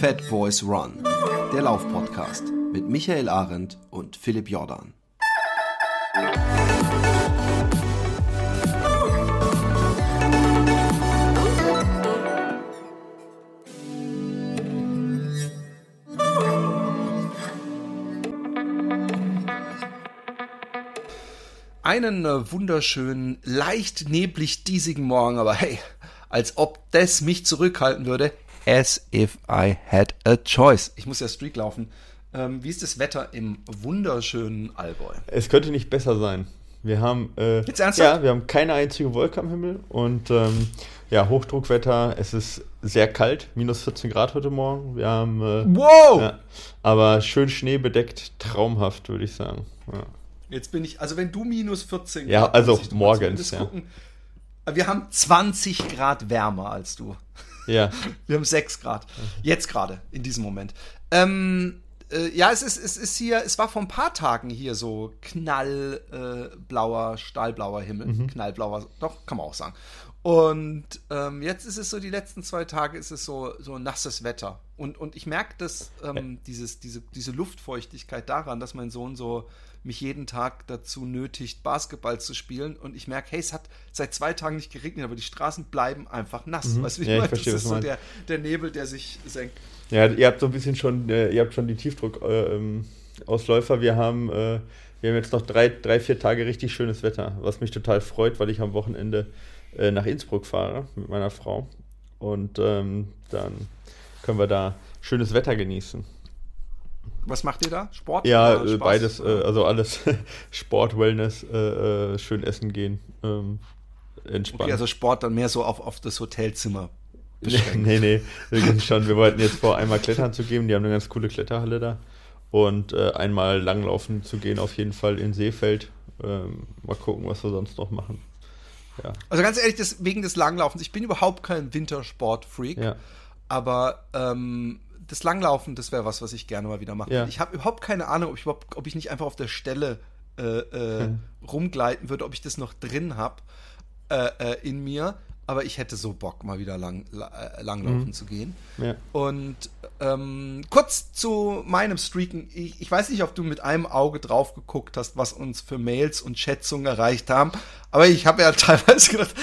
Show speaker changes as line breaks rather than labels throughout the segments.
Fat Boys Run, der Laufpodcast mit Michael Arendt und Philipp Jordan. Einen äh, wunderschönen, leicht neblig diesigen Morgen, aber hey, als ob das mich zurückhalten würde. As if I had a choice. Ich muss ja Streak laufen. Ähm, wie ist das Wetter im wunderschönen Allgäu?
Es könnte nicht besser sein. Wir haben äh,
Jetzt ernsthaft?
ja, wir haben keine einzige Wolke am Himmel und ähm, ja, Hochdruckwetter. Es ist sehr kalt, minus 14 Grad heute Morgen. Wir haben äh,
Wow!
ja, aber schön schneebedeckt, traumhaft, würde ich sagen. Ja.
Jetzt bin ich, also wenn du minus 14
Ja,
Grad
also
muss ich doch mal
morgens, ja.
gucken. Wir haben 20 Grad wärmer als du.
Ja.
Wir haben 6 Grad. Jetzt gerade, in diesem Moment. Ähm, äh, ja, es ist, es ist hier, es war vor ein paar Tagen hier so knallblauer, äh, blauer, stahlblauer Himmel.
Mhm.
Knallblauer, doch, kann man auch sagen. Und ähm, jetzt ist es so, die letzten zwei Tage ist es so, so nasses Wetter. Und, und ich merke das, ähm, dieses, diese, diese Luftfeuchtigkeit daran, dass mein Sohn so mich jeden Tag dazu nötigt, Basketball zu spielen. Und ich merke, hey, es hat seit zwei Tagen nicht geregnet, aber die Straßen bleiben einfach nass. Weißt du, wie
Mhm. Ja, ich
meine?
verstehe,
das ist so der, der Nebel, der sich senkt.
Ja, ihr habt so ein bisschen schon, äh, ihr habt schon die Tiefdruckausläufer. Ähm, Ausläufer. wir haben, äh, wir haben jetzt noch drei, drei, vier Tage richtig schönes Wetter, was mich total freut, weil ich am Wochenende äh, nach Innsbruck fahre mit meiner Frau. Und ähm, dann können wir da schönes Wetter genießen.
Was macht ihr da? Sport?
Ja, äh, beides, äh, also alles Sport, Wellness, äh, äh, schön essen gehen, ähm, entspannen.
Okay, also Sport dann mehr so auf, auf das Hotelzimmer
Nee,
beschränkt.
nee, nee, wir gehen schon. Wir wollten jetzt vor, einmal klettern zu gehen. Die haben eine ganz coole Kletterhalle da. Und äh, einmal langlaufen zu gehen, auf jeden Fall in Seefeld. Ähm, mal gucken, was wir sonst noch machen. Ja.
Also ganz ehrlich, das, wegen des Langlaufens, ich bin überhaupt kein Wintersport-Freak,
Ja.
aber ähm, das Langlaufen, das wäre was, was ich gerne mal wieder mache.
Ja.
Ich habe überhaupt keine Ahnung, ob ich, ob ich nicht einfach auf der Stelle äh, äh,
Hm.
rumgleiten würde, ob ich das noch drin habe äh, äh, in mir. Aber ich hätte so Bock, mal wieder lang, la, äh, langlaufen
Mhm.
zu gehen.
Ja.
Und ähm, kurz zu meinem Streaken. Ich, ich weiß nicht, ob du mit einem Auge drauf geguckt hast, was uns für Mails und Schätzungen erreicht haben. Aber ich habe ja teilweise gedacht,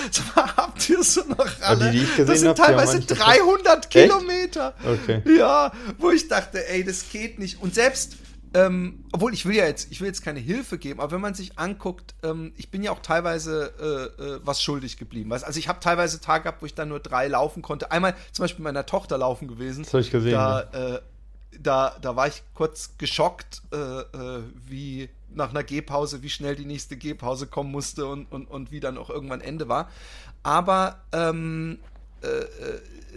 habt ihr so noch alle?
die, die
das sind
hab,
teilweise
manche-
300
Echt?
Kilometer.
Okay.
Ja, wo ich dachte, ey, das geht nicht. Und selbst, ähm, obwohl ich will ja jetzt, ich will jetzt keine Hilfe geben, aber wenn man sich anguckt, ähm, ich bin ja auch teilweise äh, äh, was schuldig geblieben. Weißt? Also ich habe teilweise Tage gehabt, wo ich dann nur drei laufen konnte. Einmal zum Beispiel mit meiner Tochter laufen gewesen.
Das hab ich gesehen,
Da, äh, da, da war ich kurz geschockt, äh, äh, wie nach einer Gehpause, wie schnell die nächste Gehpause kommen musste und, und, und wie dann auch irgendwann Ende war. Aber ähm,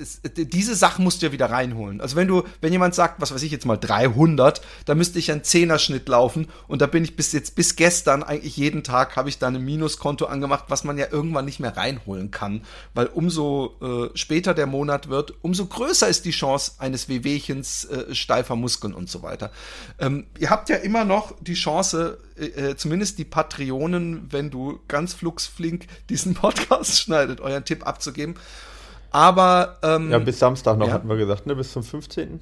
es, diese Sachen musst du ja wieder reinholen. Also wenn du, wenn jemand sagt, was weiß ich jetzt mal 300, da müsste ich einen Zehnerschnitt laufen und da bin ich bis jetzt, bis gestern eigentlich jeden Tag habe ich da ein Minuskonto angemacht, was man ja irgendwann nicht mehr reinholen kann, weil umso äh, später der Monat wird, umso größer ist die Chance eines Wehwehchens, äh, steifer Muskeln und so weiter. Ähm, ihr habt ja immer noch die Chance, äh, äh, zumindest die Patreonen, wenn du ganz fluxflink diesen Podcast schneidet, euren Tipp abzugeben. Aber ähm,
Ja, bis Samstag noch
Ja.
hatten wir gesagt, ne? Bis zum 15.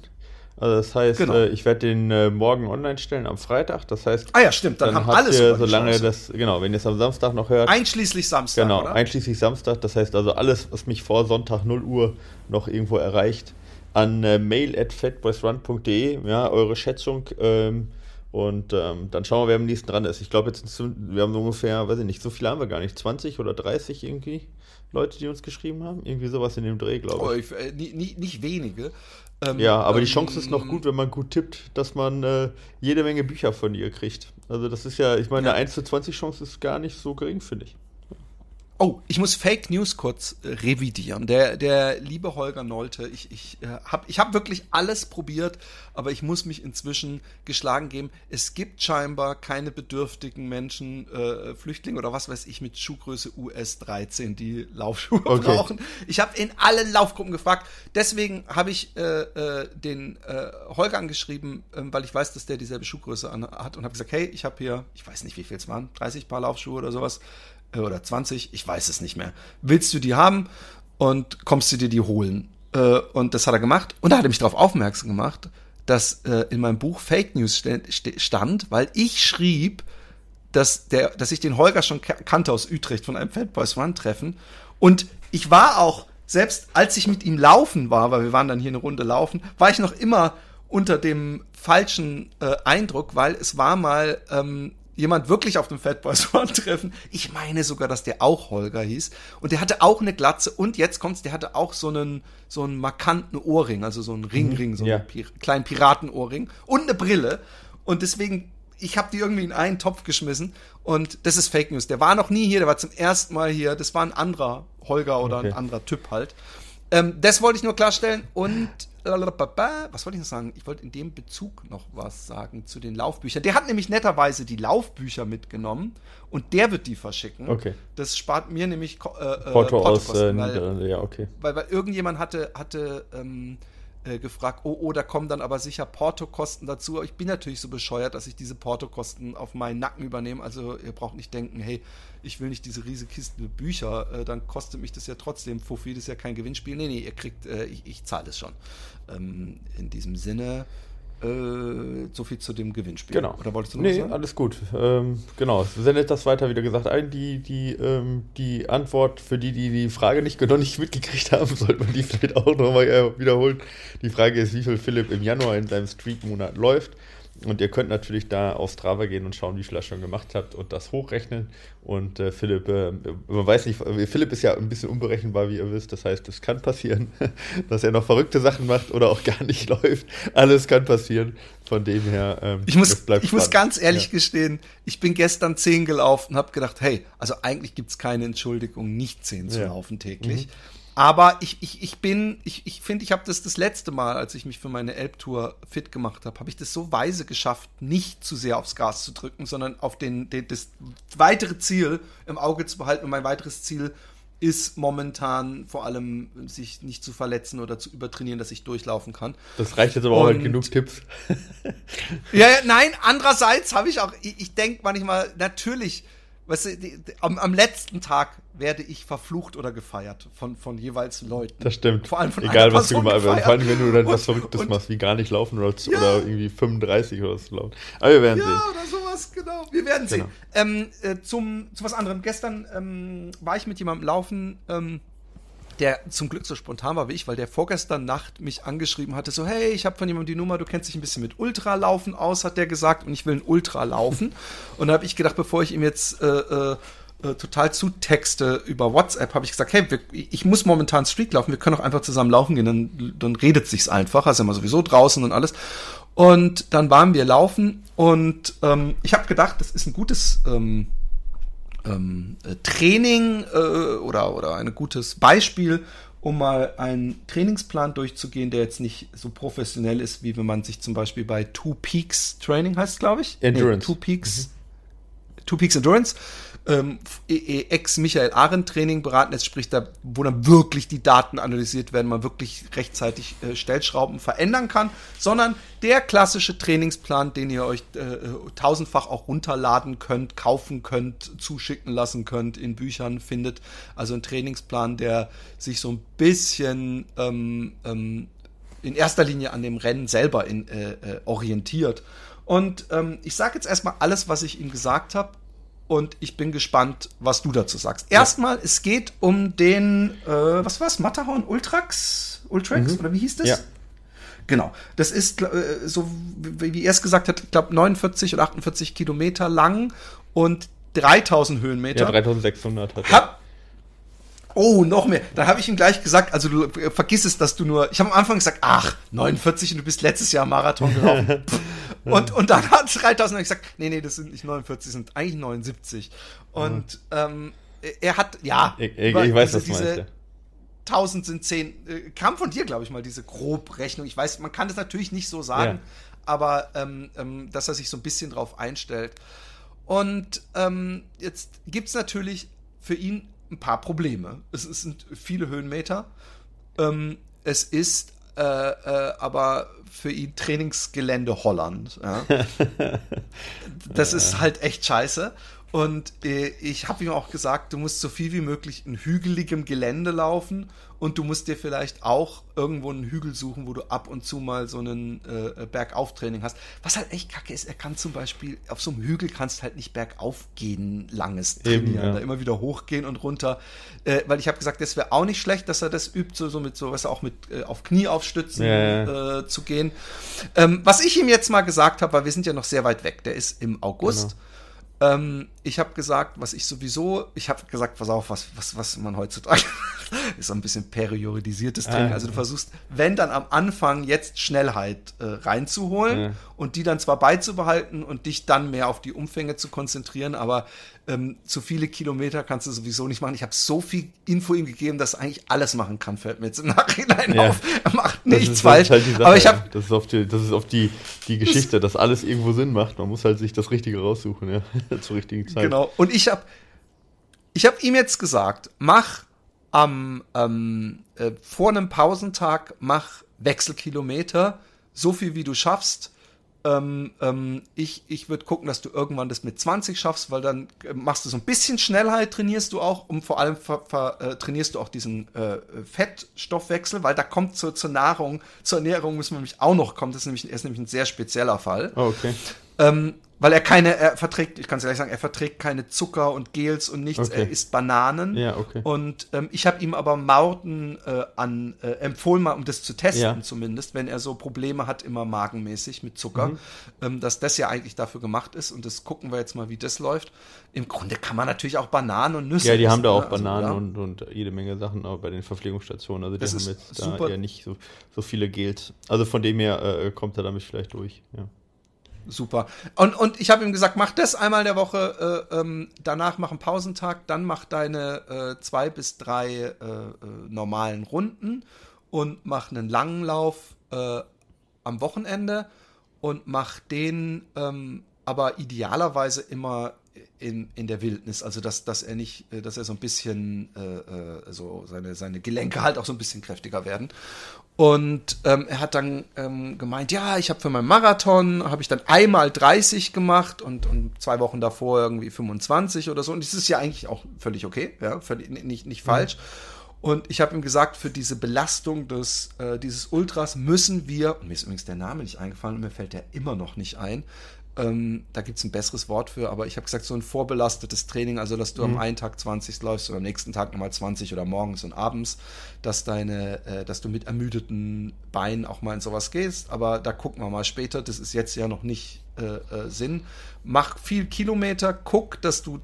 Also das heißt,
Genau.
äh, ich werde den äh, morgen online stellen am Freitag. Das heißt,
Ah ja, stimmt, dann,
dann,
haben
habt
alle
ihr, solange das, genau, wenn ihr es am Samstag noch hört,
Einschließlich Samstag,
Genau,
oder?
einschließlich Samstag. Das heißt also alles, was mich vor Sonntag 0 Uhr noch irgendwo erreicht, an äh, mail at fatboysrun.de, ja, eure Schätzung. Ähm, und ähm, dann schauen wir, wer am nächsten dran ist. Ich glaube, jetzt wir haben so ungefähr, weiß ich nicht, so viele haben wir gar nicht. 20 oder 30 irgendwie Leute, die uns geschrieben haben. Irgendwie sowas in dem Dreh, glaube
Oh,
ich.
ich, äh, nie, nicht wenige. Ähm,
Ja, aber die
ähm,
Chance ist noch gut, wenn man gut tippt, dass man äh, jede Menge Bücher von ihr kriegt. Also das ist ja, ich meine,
Ja.
eine 1 zu 20 Chance ist gar nicht so gering, finde ich.
Oh, ich muss Fake News kurz äh, revidieren. Der, der liebe Holger Nolte, ich, ich äh, habe ich hab wirklich alles probiert, aber ich muss mich inzwischen geschlagen geben. Es gibt scheinbar keine bedürftigen Menschen, äh, Flüchtlinge oder was weiß ich, mit Schuhgröße US 13, die Laufschuhe
Okay.
brauchen. Ich habe in allen Laufgruppen gefragt. Deswegen habe ich äh, äh, den äh, Holger angeschrieben, ähm, weil ich weiß, dass der dieselbe Schuhgröße an, hat und habe gesagt, hey, ich habe hier, ich weiß nicht, wie viel es waren, 30 Paar Laufschuhe oder sowas äh, oder 20, ich weiß es nicht mehr. Willst du die haben und kommst du dir die holen? Äh, und das hat er gemacht. Und da hat er mich darauf aufmerksam gemacht, dass äh, in meinem Buch Fake News stand, weil ich schrieb, dass, der, dass ich den Holger schon kannte aus Utrecht von einem Fat Boys Run Treffen. Und ich war auch, selbst als ich mit ihm laufen war, weil wir waren dann hier eine Runde laufen, war ich noch immer unter dem falschen äh, Eindruck, weil es war mal ähm, jemand wirklich auf dem Fat Boys Run Treffen. Ich meine sogar, dass der auch Holger hieß. Und der hatte auch eine Glatze und jetzt kommt's, der hatte auch so einen, so einen markanten Ohrring, also so einen Ringring, so einen ja. Pir kleinen Piratenohrring und eine Brille. Und deswegen, ich habe die irgendwie in einen Topf geschmissen und das ist Fake News. Der war noch nie hier, der war zum ersten Mal hier. Das war ein anderer Holger oder okay. ein anderer Typ halt. Ähm, das wollte ich nur klarstellen und was wollte ich noch sagen? Ich wollte in dem Bezug noch was sagen zu den Laufbüchern. Der hat nämlich netterweise die Laufbücher mitgenommen und der wird die verschicken.
Okay.
Das spart mir nämlich äh,
äh Porto aus äh, weil, ja, okay.
Weil, weil irgendjemand hatte, hatte ähm, äh, gefragt, oh, oh, da kommen dann aber sicher Portokosten dazu. Ich bin natürlich so bescheuert, dass ich diese Portokosten auf meinen Nacken übernehme. Also ihr braucht nicht denken, hey, ich will nicht diese riesige Kiste Bücher, äh, dann kostet mich das ja trotzdem Fuffi, das ist ja kein Gewinnspiel. Nee, nee, ihr kriegt, äh, ich, ich zahle es schon. Ähm, in diesem Sinne, äh, so viel zu dem Gewinnspiel.
Genau. Oder wolltest du noch nee, sagen? alles gut. Ähm, genau, sendet das weiter, wieder gesagt, ein. Die, die, ähm, die Antwort für die, die die Frage nicht, noch nicht mitgekriegt haben, sollte man die vielleicht auch nochmal äh, wiederholen. Die Frage ist, wie viel Philipp im Januar in seinem Streak-Monat läuft. Und ihr könnt natürlich da auf Strava gehen und schauen, wie viel ihr schon gemacht habt und das hochrechnen. Und äh, Philipp, äh, man weiß nicht, Philipp ist ja ein bisschen unberechenbar, wie ihr wisst. Das heißt, es kann passieren, dass er noch verrückte Sachen macht oder auch gar nicht läuft. Alles kann passieren. Von dem her,
ähm, ich muss, ich muss ganz ehrlich ja. gestehen, ich bin gestern 10 gelaufen und habe gedacht, hey, also eigentlich gibt es keine Entschuldigung, nicht 10 zu ja. laufen täglich. Mhm. Aber ich, ich, ich bin, ich finde, ich, find, ich habe das das letzte Mal, als ich mich für meine Elbtour fit gemacht habe, habe ich das so weise geschafft, nicht zu sehr aufs Gas zu drücken, sondern auf den, den, das weitere Ziel im Auge zu behalten. Und mein weiteres Ziel ist momentan vor allem, sich nicht zu verletzen oder zu übertrainieren, dass ich durchlaufen kann.
Das reicht jetzt aber auch halt genug Tipps.
ja, nein, andererseits habe ich auch, ich, ich denke manchmal, natürlich, weißt du, die, die, am, am, letzten Tag werde ich verflucht oder gefeiert von, von jeweils Leuten.
Das stimmt.
Vor allem von
Egal, was du gemacht hast. Vor allem, wenn du dann und, was Verrücktes und, machst, wie gar nicht laufen oder, ja. oder irgendwie 35 oder so laufen. Aber wir werden
ja,
sehen.
Ja, oder sowas, genau. Wir werden genau. sehen. Ähm, äh, zum, zu was anderem. Gestern ähm, war ich mit jemandem laufen, ähm, der zum Glück so spontan war wie ich, weil der vorgestern Nacht mich angeschrieben hatte, so, hey, ich habe von jemandem die Nummer, du kennst dich ein bisschen mit Ultralaufen aus, hat der gesagt, und ich will ein Ultra laufen. und da habe ich gedacht, bevor ich ihm jetzt äh, äh, äh, total zutexte über WhatsApp, habe ich gesagt, hey, wir, ich muss momentan Street laufen, wir können auch einfach zusammen laufen gehen, dann, dann redet sich's einfach, also immer sowieso draußen und alles. Und dann waren wir laufen und ähm, ich habe gedacht, das ist ein gutes ähm, ähm, äh, Training äh, oder, oder ein gutes Beispiel, um mal einen Trainingsplan durchzugehen, der jetzt nicht so professionell ist, wie wenn man sich zum Beispiel bei Two Peaks Training heißt, glaube ich.
Endurance.
Nee, Two Peaks. Mhm. Two Peaks Endurance ähm, e, e, Ex-Michael Arendt-Training beraten ist, sprich da, wo dann wirklich die Daten analysiert werden, man wirklich rechtzeitig äh, Stellschrauben verändern kann, sondern der klassische Trainingsplan, den ihr euch äh, tausendfach auch runterladen könnt, kaufen könnt, zuschicken lassen könnt, in Büchern findet. Also ein Trainingsplan, der sich so ein bisschen ähm, ähm, in erster Linie an dem Rennen selber in, äh, äh orientiert. Und ähm, ich sage jetzt erstmal alles, was ich ihm gesagt habe und ich bin gespannt, was du dazu sagst. Erstmal, ja. es geht um den, äh, was war's, Matterhorn Ultrax? Ultrax? Mhm. Oder wie hieß das? Ja. Genau. Das ist, äh, so wie, wie er es gesagt hat, ich glaube 49 oder 48 Kilometer lang und 3000 Höhenmeter.
Ja, 3600 hat
er. Oh, noch mehr. Da habe ich ihm gleich gesagt, also du äh, vergiss es, dass du nur. Ich habe am Anfang gesagt, ach, 49 und du bist letztes Jahr Marathon gelaufen. und, und dann hat 3000 gesagt, nee, nee, das sind nicht 49, das sind eigentlich 79. Und ähm, er hat, ja.
Ich, ich, ich weiß, was du meinst. Ja.
1000 sind 10. Äh, kam von dir, glaube ich, mal diese Grobrechnung. Ich weiß, man kann das natürlich nicht so sagen, ja. aber ähm, ähm, dass er sich so ein bisschen drauf einstellt. Und ähm, jetzt gibt es natürlich für ihn ein paar Probleme. Es, es sind viele Höhenmeter. Ähm, es ist äh, äh, aber für ihn Trainingsgelände Holland. Ja. das ist halt echt scheiße. Und äh, ich habe ihm auch gesagt, du musst so viel wie möglich in hügeligem Gelände laufen und du musst dir vielleicht auch irgendwo einen Hügel suchen, wo du ab und zu mal so einen äh, Bergauftraining hast. Was halt echt kacke ist, er kann zum Beispiel, auf so einem Hügel kannst halt nicht bergauf gehen, langes trainieren, Eben, ja. da immer wieder hochgehen und runter. Äh, weil ich habe gesagt, das wäre auch nicht schlecht, dass er das übt, so, so mit so, was auch mit äh, auf Knie aufstützen ja, ja. Äh, zu gehen. Ähm, was ich ihm jetzt mal gesagt habe, weil wir sind ja noch sehr weit weg, der ist im August. Genau ähm, ich habe gesagt, was ich sowieso, ich habe gesagt, pass auf, was, was, was man heutzutage ist so ein bisschen periodisiertes Training. Also du versuchst, wenn dann am Anfang jetzt Schnellheit äh, reinzuholen ja. und die dann zwar beizubehalten und dich dann mehr auf die Umfänge zu konzentrieren, aber ähm, zu viele Kilometer kannst du sowieso nicht machen. Ich habe so viel Info ihm gegeben, dass er eigentlich alles machen kann, fällt mir jetzt im Nachhinein ja. auf. Er macht nichts falsch. Halt
aber ich habe das ist oft die, das ist oft die, die Geschichte, dass alles irgendwo Sinn macht. Man muss halt sich das Richtige raussuchen, ja, zur richtigen Zeit.
Genau. Und ich habe ich habe ihm jetzt gesagt, mach am ähm, äh, vor einem Pausentag mach Wechselkilometer, so viel wie du schaffst ähm, ähm, ich ich würde gucken, dass du irgendwann das mit 20 schaffst, weil dann äh, machst du so ein bisschen Schnellheit, trainierst du auch und vor allem ver, ver, äh, trainierst du auch diesen äh, Fettstoffwechsel, weil da kommt zur, zur Nahrung, zur Ernährung müssen wir nämlich auch noch kommen. Das ist nämlich, ist nämlich ein sehr spezieller Fall.
Oh, okay.
Ähm, weil er keine, er verträgt, ich kann es gleich sagen, er verträgt keine Zucker und Gels und nichts, okay. er isst Bananen.
Ja, okay.
Und ähm, ich habe ihm aber Mauten äh, an, äh, empfohlen, mal um das zu testen ja. zumindest, wenn er so Probleme hat, immer magenmäßig mit Zucker, mhm. ähm, dass das ja eigentlich dafür gemacht ist. Und das gucken wir jetzt mal, wie das läuft. Im Grunde kann man natürlich auch Bananen und Nüsse
Ja, die essen, haben da auch ne? also, Bananen ja. und, und jede Menge Sachen auch bei den Verpflegungsstationen. Also die das haben jetzt da eher nicht so, so viele Gels. Also von dem her äh, kommt er damit vielleicht durch, ja
super. Und, und ich habe ihm gesagt, mach das einmal der Woche, äh, ähm, danach mach einen Pausentag, dann mach deine äh, zwei bis drei äh, äh normalen Runden und mach einen langen Lauf äh, am Wochenende und mach den ähm, aber idealerweise immer in, in der Wildnis, also dass, dass er nicht, äh, dass er so ein bisschen äh, so seine, seine Gelenke halt auch so ein bisschen kräftiger werden. Und ähm, er hat dann ähm, gemeint, ja, ich habe für meinen Marathon, habe ich dann einmal 30 gemacht und, und zwei Wochen davor irgendwie 25 oder so. Und das ist ja eigentlich auch völlig okay, ja, völlig, nicht, nicht falsch. Mhm. Und ich habe ihm gesagt, für diese Belastung des, äh, dieses Ultras müssen wir, mir ist übrigens der Name nicht eingefallen und mir fällt der immer noch nicht ein, ähm, da gibt es ein besseres Wort für, aber ich habe gesagt, so ein vorbelastetes Training, also dass du mhm. am einen Tag 20 läufst und am nächsten Tag nochmal 20 oder morgens und abends, dass deine, äh, dass du mit ermüdeten Beinen auch mal in sowas gehst. Aber da gucken wir mal später, das ist jetzt ja noch nicht äh, äh, Sinn. Mach viel Kilometer, guck, dass du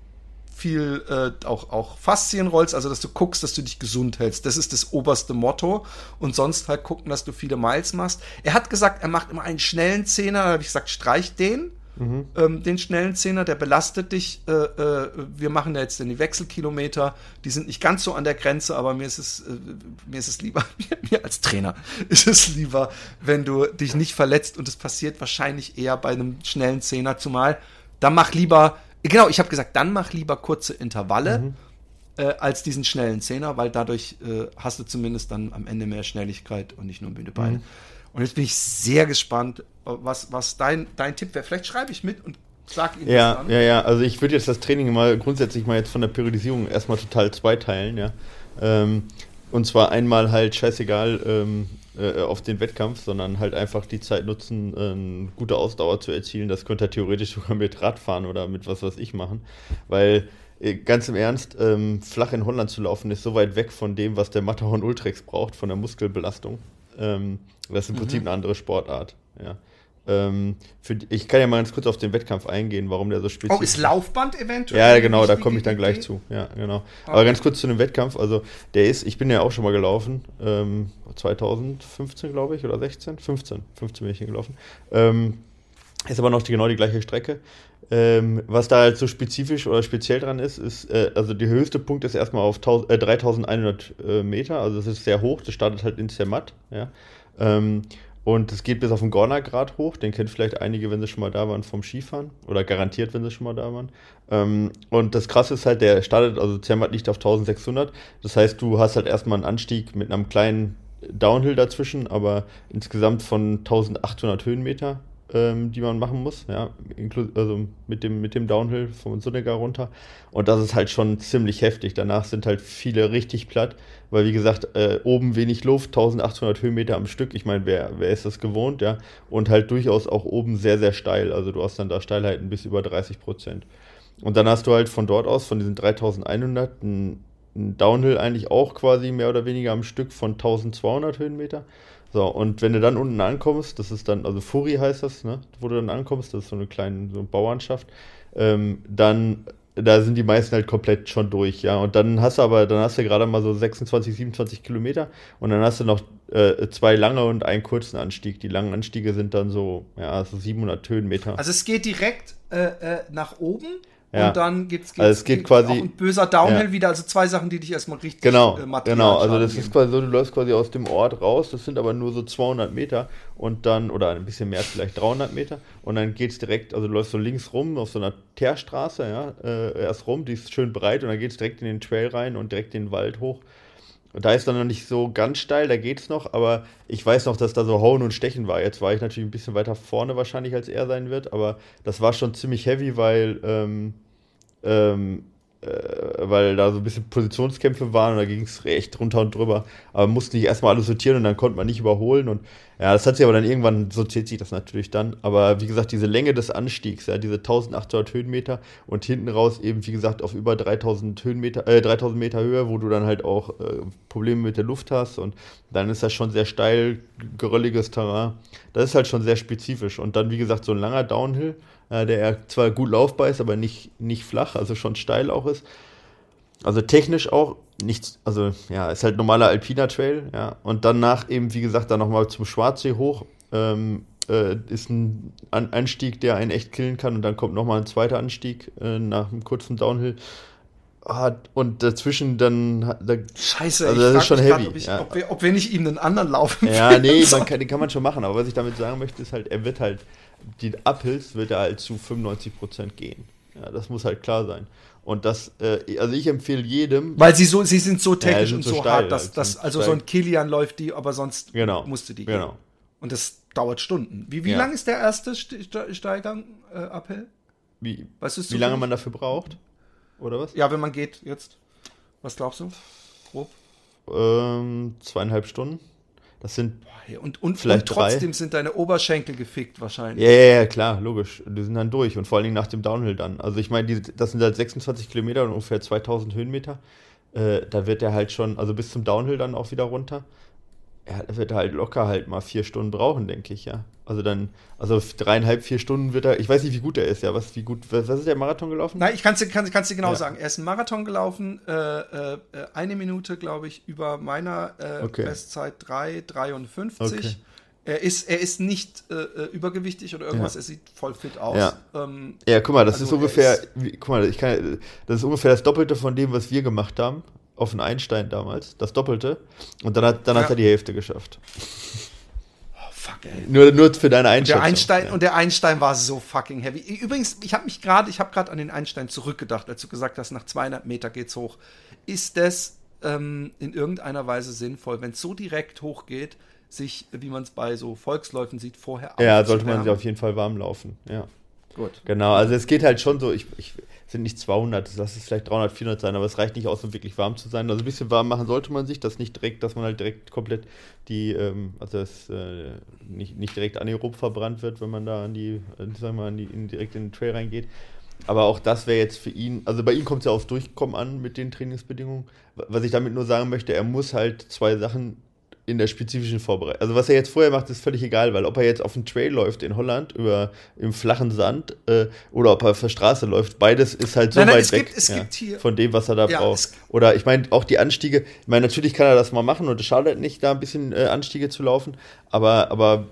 viel äh, auch, auch Faszien rollst, also dass du guckst, dass du dich gesund hältst. Das ist das oberste Motto. Und sonst halt gucken, dass du viele Miles machst. Er hat gesagt, er macht immer einen schnellen Zehner. Da habe ich gesagt, streich den. Mhm. Ähm, den schnellen Zehner, der belastet dich. Äh, äh, wir machen ja jetzt die Wechselkilometer, die sind nicht ganz so an der Grenze, aber mir ist es, äh, mir ist es lieber, mir, mir, als Trainer ist es lieber, wenn du dich nicht verletzt und es passiert wahrscheinlich eher bei einem schnellen Zehner, zumal dann mach lieber, genau, ich habe gesagt, dann mach lieber kurze Intervalle. Mhm. Äh, als diesen schnellen Zehner, weil dadurch äh, hast du zumindest dann am Ende mehr Schnelligkeit und nicht nur müde Beine. Mhm. Und jetzt bin ich sehr gespannt, was, was dein, dein Tipp wäre. Vielleicht schreibe ich mit und sag
Ihnen ja, das an. Ja, ja, also ich würde jetzt das Training mal grundsätzlich mal jetzt von der Periodisierung erstmal total zweiteilen, ja. Ähm, und zwar einmal halt scheißegal ähm, äh, auf den Wettkampf, sondern halt einfach die Zeit nutzen, äh, gute Ausdauer zu erzielen. Das könnte er theoretisch sogar mit Radfahren oder mit was weiß ich machen. Weil äh, ganz im Ernst, ähm, flach in Holland zu laufen, ist so weit weg von dem, was der Matterhorn Ultrex braucht, von der Muskelbelastung. Ähm, das ist im Prinzip mhm. eine andere Sportart. Ja. Ähm, für, ich kann ja mal ganz kurz auf den Wettkampf eingehen, warum der so speziell
ist. Oh, ist Laufband eventuell?
Ja, genau, da komme ich dann gleich zu. Ja, genau. Okay. Aber ganz kurz zu dem Wettkampf. Also, der ist, ich bin ja auch schon mal gelaufen, ähm, 2015, glaube ich, oder 16? 15. 15 bin ich hingelaufen. Ähm, ist aber noch die, genau die gleiche Strecke. Ähm, was da halt so spezifisch oder speziell dran ist, ist, äh, also der höchste Punkt ist erstmal auf 1000, äh, 3100 äh, Meter, also das ist sehr hoch, das startet halt in Zermatt, ja. Ähm, und es geht bis auf den Gornergrad hoch, den kennt vielleicht einige, wenn sie schon mal da waren vom Skifahren. Oder garantiert, wenn sie schon mal da waren. Ähm, und das Krasse ist halt, der startet, also Zermatt liegt auf 1600, das heißt, du hast halt erstmal einen Anstieg mit einem kleinen Downhill dazwischen, aber insgesamt von 1800 Höhenmeter ähm, die man machen muss, ja, also mit dem, mit dem Downhill vom Sunnegar runter. Und das ist halt schon ziemlich heftig. Danach sind halt viele richtig platt, weil wie gesagt, äh, oben wenig Luft, 1800 Höhenmeter am Stück. Ich meine, wer, wer ist das gewohnt, ja? Und halt durchaus auch oben sehr, sehr steil. Also du hast dann da Steilheiten bis über 30 Prozent. Und dann hast du halt von dort aus, von diesen 3100, ein, ein Downhill eigentlich auch quasi mehr oder weniger am Stück von 1200 Höhenmeter. So, und wenn du dann unten ankommst, das ist dann, also Furi heißt das, ne? wo du dann ankommst, das ist so eine kleine so eine Bauernschaft, ähm, dann, da sind die meisten halt komplett schon durch, ja. Und dann hast du aber, dann hast du gerade mal so 26, 27 Kilometer und dann hast du noch äh, zwei lange und einen kurzen Anstieg. Die langen Anstiege sind dann so, ja, so 700 Höhenmeter.
Also es geht direkt äh, äh, nach oben
ja.
Und dann geht's,
geht's, also es geht quasi
auch ein böser Downhill ja. wieder, also zwei Sachen, die dich erstmal richtig
genau, äh, Genau, also das ist quasi so, du läufst quasi aus dem Ort raus, das sind aber nur so 200 Meter und dann, oder ein bisschen mehr, vielleicht 300 Meter und dann geht's direkt, also du läufst so links rum auf so einer Teerstraße, ja, äh, erst rum, die ist schön breit und dann geht's direkt in den Trail rein und direkt den Wald hoch. Und da ist dann noch nicht so ganz steil, da geht's noch, aber ich weiß noch, dass da so Hauen und Stechen war. Jetzt war ich natürlich ein bisschen weiter vorne wahrscheinlich, als er sein wird, aber das war schon ziemlich heavy, weil ähm, ähm, äh, weil da so ein bisschen Positionskämpfe waren und da ging es echt drunter und drüber. Aber musste nicht erstmal alles sortieren und dann konnte man nicht überholen. Und ja, das hat sich aber dann irgendwann, sortiert sich das natürlich dann. Aber wie gesagt, diese Länge des Anstiegs, ja, diese 1800 Höhenmeter und hinten raus eben, wie gesagt, auf über 3000 Höhenmeter, äh, 3000 Meter Höhe, wo du dann halt auch äh, Probleme mit der Luft hast und dann ist das schon sehr steil, gerölliges Terrain. Das ist halt schon sehr spezifisch. Und dann, wie gesagt, so ein langer Downhill äh, der zwar gut laufbar ist, aber nicht, nicht flach, also schon steil auch ist. Also technisch auch nichts, also ja, ist halt normaler Alpina Trail, ja. Und danach eben, wie gesagt, dann nochmal zum Schwarzsee hoch. Ähm, äh, ist ein Anstieg, der einen echt killen kann und dann kommt nochmal ein zweiter Anstieg äh, nach einem kurzen Downhill. Hat, und dazwischen dann. Da,
Scheiße,
also das ist schon heavy.
Grad, ob,
ja.
ob, wir, ob, wir, nicht ihm einen anderen laufen.
Ja, nee, man kann, den kann man schon machen. Aber was ich damit sagen möchte, ist halt, er wird halt die Uphills wird er halt zu 95% gehen. Ja, das muss halt klar sein. Und das, äh, also ich empfehle jedem.
Weil sie so, sie sind so technisch ja, und so, so hart, dass, halt, dass also steil. so ein Kilian läuft die, aber sonst
genau,
musste die
gehen. Genau.
Und das dauert Stunden. Wie, wie ja. lang ist der erste Steigang äh, Uphill?
Wie, weißt du, wie lange man dafür braucht? Oder was?
Ja, wenn man geht jetzt. Was glaubst du?
Grob? Ähm, zweieinhalb Stunden. Das sind
und, und, vielleicht und trotzdem drei. sind deine Oberschenkel gefickt wahrscheinlich.
Ja, ja, ja, klar, logisch. Die sind dann durch und vor allen Dingen nach dem Downhill dann. Also ich meine, das sind halt 26 Kilometer und ungefähr 2000 Höhenmeter. Äh, da wird er halt schon, also bis zum Downhill dann auch wieder runter er wird halt locker halt mal vier Stunden brauchen, denke ich, ja. Also dann, also dreieinhalb, vier Stunden wird er, ich weiß nicht, wie gut er ist, ja, was, wie gut, was, was ist der Marathon gelaufen?
Nein, ich kann es dir, kann, dir genau ja. sagen. Er ist einen Marathon gelaufen, äh, äh, eine Minute, glaube ich, über meiner äh, okay. Bestzeit 3,53. Okay. Er ist, er ist nicht äh, äh, übergewichtig oder irgendwas, ja. er sieht voll fit aus.
Ja, ähm, ja guck mal, das also ist ungefähr, ist, wie, guck mal, ich kann, das ist ungefähr das Doppelte von dem, was wir gemacht haben auf den Einstein damals, das Doppelte. Und dann hat, dann ja. hat er die Hälfte geschafft.
Fuck, ey.
Nur, nur für deine Einschätzung.
Und der Einstein, ja. und der Einstein war so fucking heavy. Übrigens, ich habe mich gerade, ich habe gerade an den Einstein zurückgedacht, als du gesagt hast, nach 200 Meter geht's hoch. Ist das ähm, in irgendeiner Weise sinnvoll, wenn es so direkt hochgeht, sich, wie man es bei so Volksläufen sieht, vorher
Ja, sollte man sich auf jeden Fall warm laufen, ja. Gut. Genau, also es geht halt schon so, ich, ich sind nicht 200, lass es vielleicht 300, 400 sein, aber es reicht nicht aus, um wirklich warm zu sein. Also ein bisschen warm machen sollte man sich, das nicht direkt, dass man halt direkt komplett die, ähm, also es äh, nicht, nicht direkt anaerob verbrannt wird, wenn man da an die, sagen wir mal, an die, in, direkt in den Trail reingeht. Aber auch das wäre jetzt für ihn, also bei ihm kommt es ja aufs Durchkommen an mit den Trainingsbedingungen. Was ich damit nur sagen möchte, er muss halt zwei Sachen in der spezifischen Vorbereitung. Also was er jetzt vorher macht, ist völlig egal, weil ob er jetzt auf dem Trail läuft in Holland über im flachen Sand äh, oder ob er auf der Straße läuft, beides ist halt so nein, nein, weit weg
gibt, ja,
von dem, was er da ja, braucht. Oder ich meine auch die Anstiege. Ich meine natürlich kann er das mal machen und es schadet nicht, da ein bisschen äh, Anstiege zu laufen, aber aber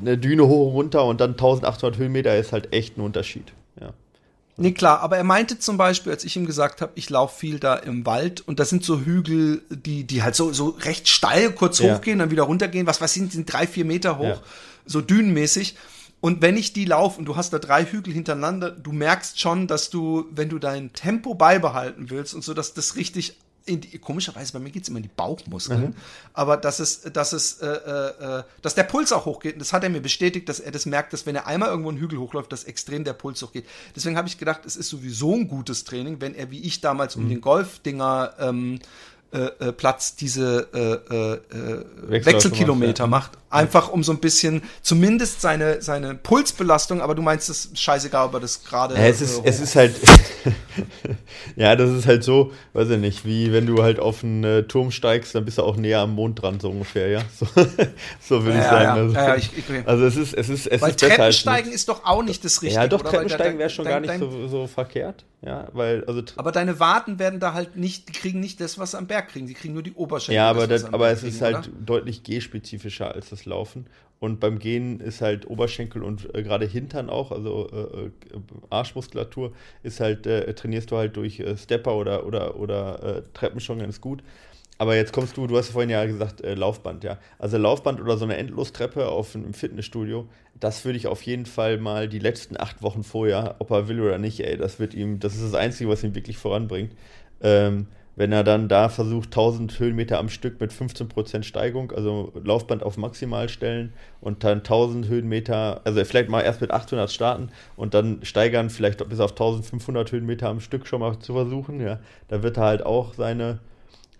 eine Düne hoch und runter und dann 1800 Höhenmeter ist halt echt ein Unterschied.
Nee, klar, aber er meinte zum Beispiel, als ich ihm gesagt habe, ich laufe viel da im Wald und das sind so Hügel, die, die halt so, so recht steil kurz ja. hochgehen, dann wieder runtergehen, was, was sind, sind drei, vier Meter hoch, ja. so dünenmäßig. Und wenn ich die laufe und du hast da drei Hügel hintereinander, du merkst schon, dass du, wenn du dein Tempo beibehalten willst und so, dass das richtig die, komischerweise bei mir geht es immer in die Bauchmuskeln, mhm. aber dass es, dass es, äh, äh, dass der Puls auch hochgeht. Und das hat er mir bestätigt, dass er das merkt, dass wenn er einmal irgendwo einen Hügel hochläuft, dass extrem der Puls hochgeht. Deswegen habe ich gedacht, es ist sowieso ein gutes Training, wenn er wie ich damals um mhm. den Golfdinger ähm, äh, äh, Platz diese äh, äh, äh Wechselkilometer macht. Einfach um so ein bisschen, zumindest seine, seine Pulsbelastung, aber du meinst es ist scheißegal, ob er das gerade.
Ja, es, ist, äh, es ist halt. ja, das ist halt so, weiß ich nicht, wie wenn du halt auf einen Turm steigst, dann bist du auch näher am Mond dran, so ungefähr, ja. So, so würde ja, ich sagen. Ja, also, ich, ich, also es ist, es ist, es
Weil ist Treppensteigen ist doch auch nicht das Richtige.
Ja, doch, Treppensteigen wäre schon dein, gar nicht so, so verkehrt. Ja, weil, also.
Aber deine Waden werden da halt nicht, die kriegen nicht das, was am Berg kriegen. Die kriegen nur die Oberschenkel.
Ja, aber, das, aber es kriegen, ist halt oder? deutlich G-spezifischer als das Laufen. Und beim Gehen ist halt Oberschenkel und äh, gerade Hintern auch, also äh, äh, Arschmuskulatur, ist halt, äh, trainierst du halt durch äh, Stepper oder, oder, oder äh, Treppen schon ganz gut. Aber jetzt kommst du, du hast vorhin ja gesagt, Laufband, ja. Also Laufband oder so eine Endlostreppe auf einem Fitnessstudio, das würde ich auf jeden Fall mal die letzten acht Wochen vorher, ob er will oder nicht, ey, das wird ihm, das ist das Einzige, was ihn wirklich voranbringt. Ähm, wenn er dann da versucht, 1000 Höhenmeter am Stück mit 15% Steigung, also Laufband auf maximal stellen und dann 1000 Höhenmeter, also vielleicht mal erst mit 800 starten und dann steigern, vielleicht bis auf 1500 Höhenmeter am Stück schon mal zu versuchen, ja, da wird er halt auch seine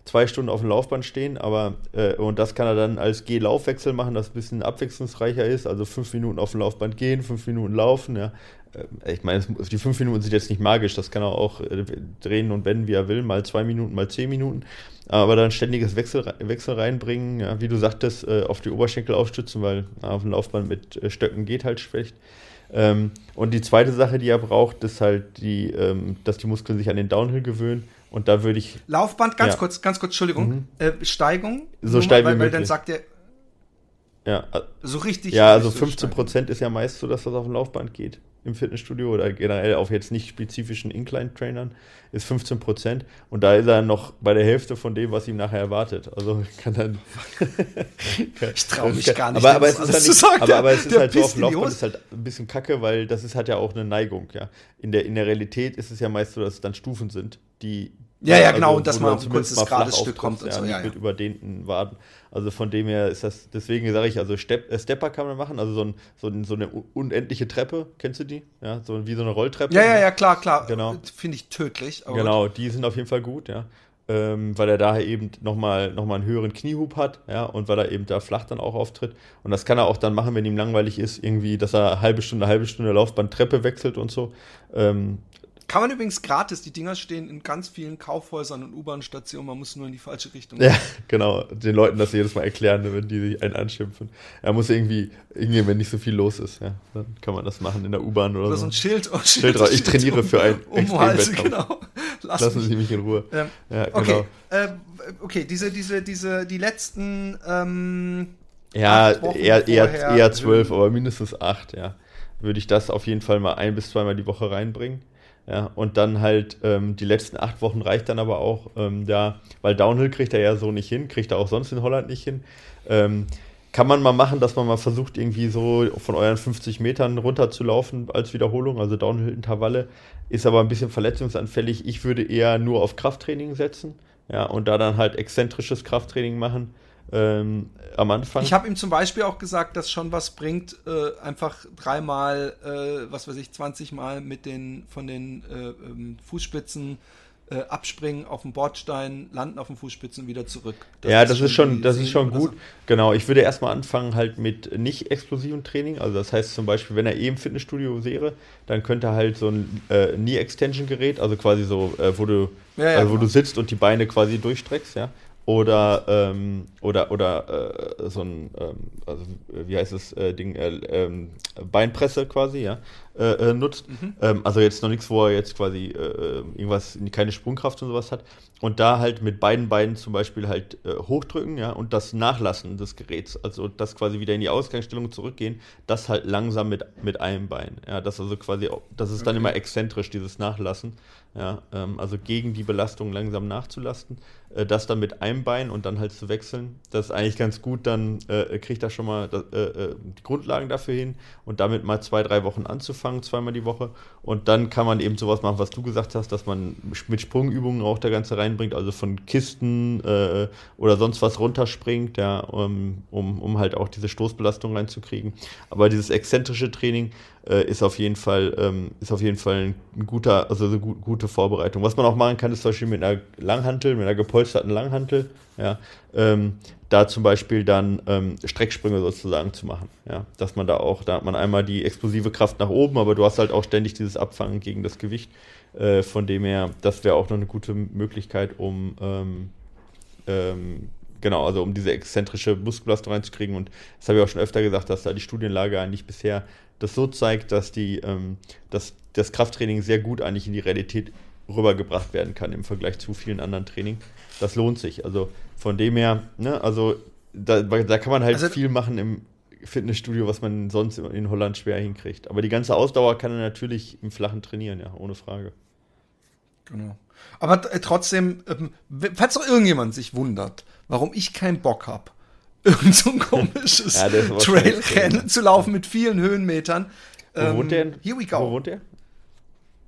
zwei Stunden auf dem Laufband stehen, aber äh, und das kann er dann als Geh-Laufwechsel machen, das ein bisschen abwechslungsreicher ist, also fünf Minuten auf dem Laufband gehen, fünf Minuten laufen, ja. Äh, ich meine, die fünf Minuten sind jetzt nicht magisch, das kann er auch äh, drehen und wenden, wie er will, mal zwei Minuten, mal zehn Minuten, aber dann ständiges Wechsel, Wechsel reinbringen, ja, wie du sagtest, äh, auf die Oberschenkel aufstützen, weil auf dem Laufband mit Stöcken geht halt schlecht. Ähm, und die zweite Sache, die er braucht, ist halt die, ähm, dass die Muskeln sich an den Downhill gewöhnen und da würde ich.
Laufband, ganz ja. kurz, ganz kurz, Entschuldigung. Mhm. Steigung.
So steil wie weil, möglich.
Weil dann sagt er.
Ja.
So richtig.
Ja, also 15 Prozent ist ja meist so, dass das auf dem Laufband geht im Fitnessstudio oder generell auf jetzt nicht spezifischen Incline-Trainern ist 15 Prozent und da ist er noch bei der Hälfte von dem, was ihm nachher erwartet. Also kann dann.
ich traue mich gar nicht,
aber, aber, es ist halt nicht, sagen, aber, aber es ist halt so auf Laufband ist halt ein bisschen kacke, weil das ist halt ja auch eine Neigung. Ja. In, der, in der Realität ist es ja meist so, dass es dann Stufen sind, die
ja, ja, genau, also, und dass man auf ein kurzes gerade Stück kommt
und so, ja, ja. mit überdehnten Waden. Also von dem her ist das, deswegen sage ich, also Step, äh, Stepper kann man machen, also so, ein, so, ein, so, eine unendliche Treppe, kennst du die? Ja, so wie so eine Rolltreppe.
Ja, ja, ja, klar, klar.
Genau.
Finde ich tödlich.
genau, gut. die sind auf jeden Fall gut, ja. Ähm, weil er daher eben nochmal noch mal einen höheren Kniehub hat, ja, und weil er eben da flach dann auch auftritt. Und das kann er auch dann machen, wenn ihm langweilig ist, irgendwie, dass er halbe Stunde, halbe Stunde Laufband Treppe wechselt und so. Ähm,
kann man übrigens gratis, die Dinger stehen in ganz vielen Kaufhäusern und U-Bahn-Stationen, man muss nur in die falsche Richtung
Ja, genau. Den Leuten das jedes Mal erklären, wenn die sich einen anschimpfen. Er muss irgendwie, irgendwie, wenn nicht so viel los ist, ja, dann kann man das machen in der U-Bahn oder, oder so.
so ein Schild, oh,
Schild, Schild Ich trainiere um, für ein um Hals, genau. Lass Lassen mich. Sie mich in Ruhe.
Ähm, ja, genau. Okay, äh, okay, diese, diese, diese, die letzten ähm,
Ja, eher, eher, eher zwölf, aber mindestens acht, ja. Würde ich das auf jeden Fall mal ein bis zweimal die Woche reinbringen. Ja, und dann halt ähm, die letzten acht Wochen reicht dann aber auch, ähm, da, weil Downhill kriegt er ja so nicht hin, kriegt er auch sonst in Holland nicht hin. Ähm, kann man mal machen, dass man mal versucht, irgendwie so von euren 50 Metern runter zu laufen als Wiederholung, also Downhill-Intervalle, ist aber ein bisschen verletzungsanfällig. Ich würde eher nur auf Krafttraining setzen, ja, und da dann halt exzentrisches Krafttraining machen ähm, am Anfang.
Ich habe ihm zum Beispiel auch gesagt, dass schon was bringt, äh, einfach dreimal, äh, was weiß ich, 20 Mal mit den von den äh, ähm, Fußspitzen äh, abspringen auf den Bordstein, landen auf den Fußspitzen und wieder zurück.
Das ja, das ist schon, das ist schon gut. Genau, ich würde erstmal anfangen halt mit nicht explosivem Training. Also das heißt zum Beispiel, wenn er eh im Fitnessstudio wäre, dann könnte er halt so ein äh, Knee-Extension-Gerät, also quasi so, äh, wo du ja, ja, also, wo genau. du sitzt und die Beine quasi durchstreckst, ja oder ähm, oder oder äh, so ein ähm, also wie heißt das äh, Ding äh, ähm, Beinpresse quasi ja äh, äh, nutzt. Mhm. Ähm, also jetzt noch nichts wo er jetzt quasi äh, irgendwas keine Sprungkraft und sowas hat. Und da halt mit beiden Beinen zum Beispiel halt hochdrücken ja und das Nachlassen des Geräts. Also das quasi wieder in die Ausgangsstellung zurückgehen das halt langsam mit mit einem Bein. Ja das also quasi das ist dann immer exzentrisch dieses Nachlassen. Ja ähm, also gegen die Belastung langsam nachzulasten das dann mit einem Bein und dann halt zu wechseln. Das ist eigentlich ganz gut, dann äh, kriegt er schon mal äh, äh, die Grundlagen dafür hin und damit mal zwei, drei Wochen anzufangen, zweimal die Woche. Und dann kann man eben sowas machen, was du gesagt hast, dass man mit Sprungübungen auch der Ganze reinbringt, also von Kisten äh, oder sonst was runterspringt, ja, um, um, um halt auch diese Stoßbelastung reinzukriegen. Aber dieses exzentrische Training äh, ist auf jeden Fall, ähm, ist auf jeden Fall ein guter, also eine gute Vorbereitung. Was man auch machen kann, ist zum Beispiel mit einer Langhantel, mit einer gepolsterten Langhantel, ja, ähm, da zum Beispiel dann ähm, Strecksprünge sozusagen zu machen. Ja, dass man da auch, da hat man einmal die explosive Kraft nach oben, aber du hast halt auch ständig dieses Abfangen gegen das Gewicht. Äh, von dem her, das wäre auch noch eine gute Möglichkeit, um ähm, ähm, genau, also um diese exzentrische Muskelbelastung reinzukriegen. Und das habe ich auch schon öfter gesagt, dass da die Studienlage eigentlich bisher das so zeigt, dass die, ähm, dass das Krafttraining sehr gut eigentlich in die Realität rübergebracht werden kann im Vergleich zu vielen anderen Training. Das lohnt sich. Also von dem her, ne, also da, da kann man halt also, viel machen im Fitnessstudio, was man sonst in Holland schwer hinkriegt. Aber die ganze Ausdauer kann er natürlich im Flachen trainieren, ja, ohne Frage.
Genau. Aber trotzdem, ähm, falls doch irgendjemand sich wundert, warum ich keinen Bock habe, irgend so ein komisches ja, Trailrennen zu laufen mit vielen Höhenmetern.
Wo ähm, wohnt der?
Here we go.
Wo wohnt der?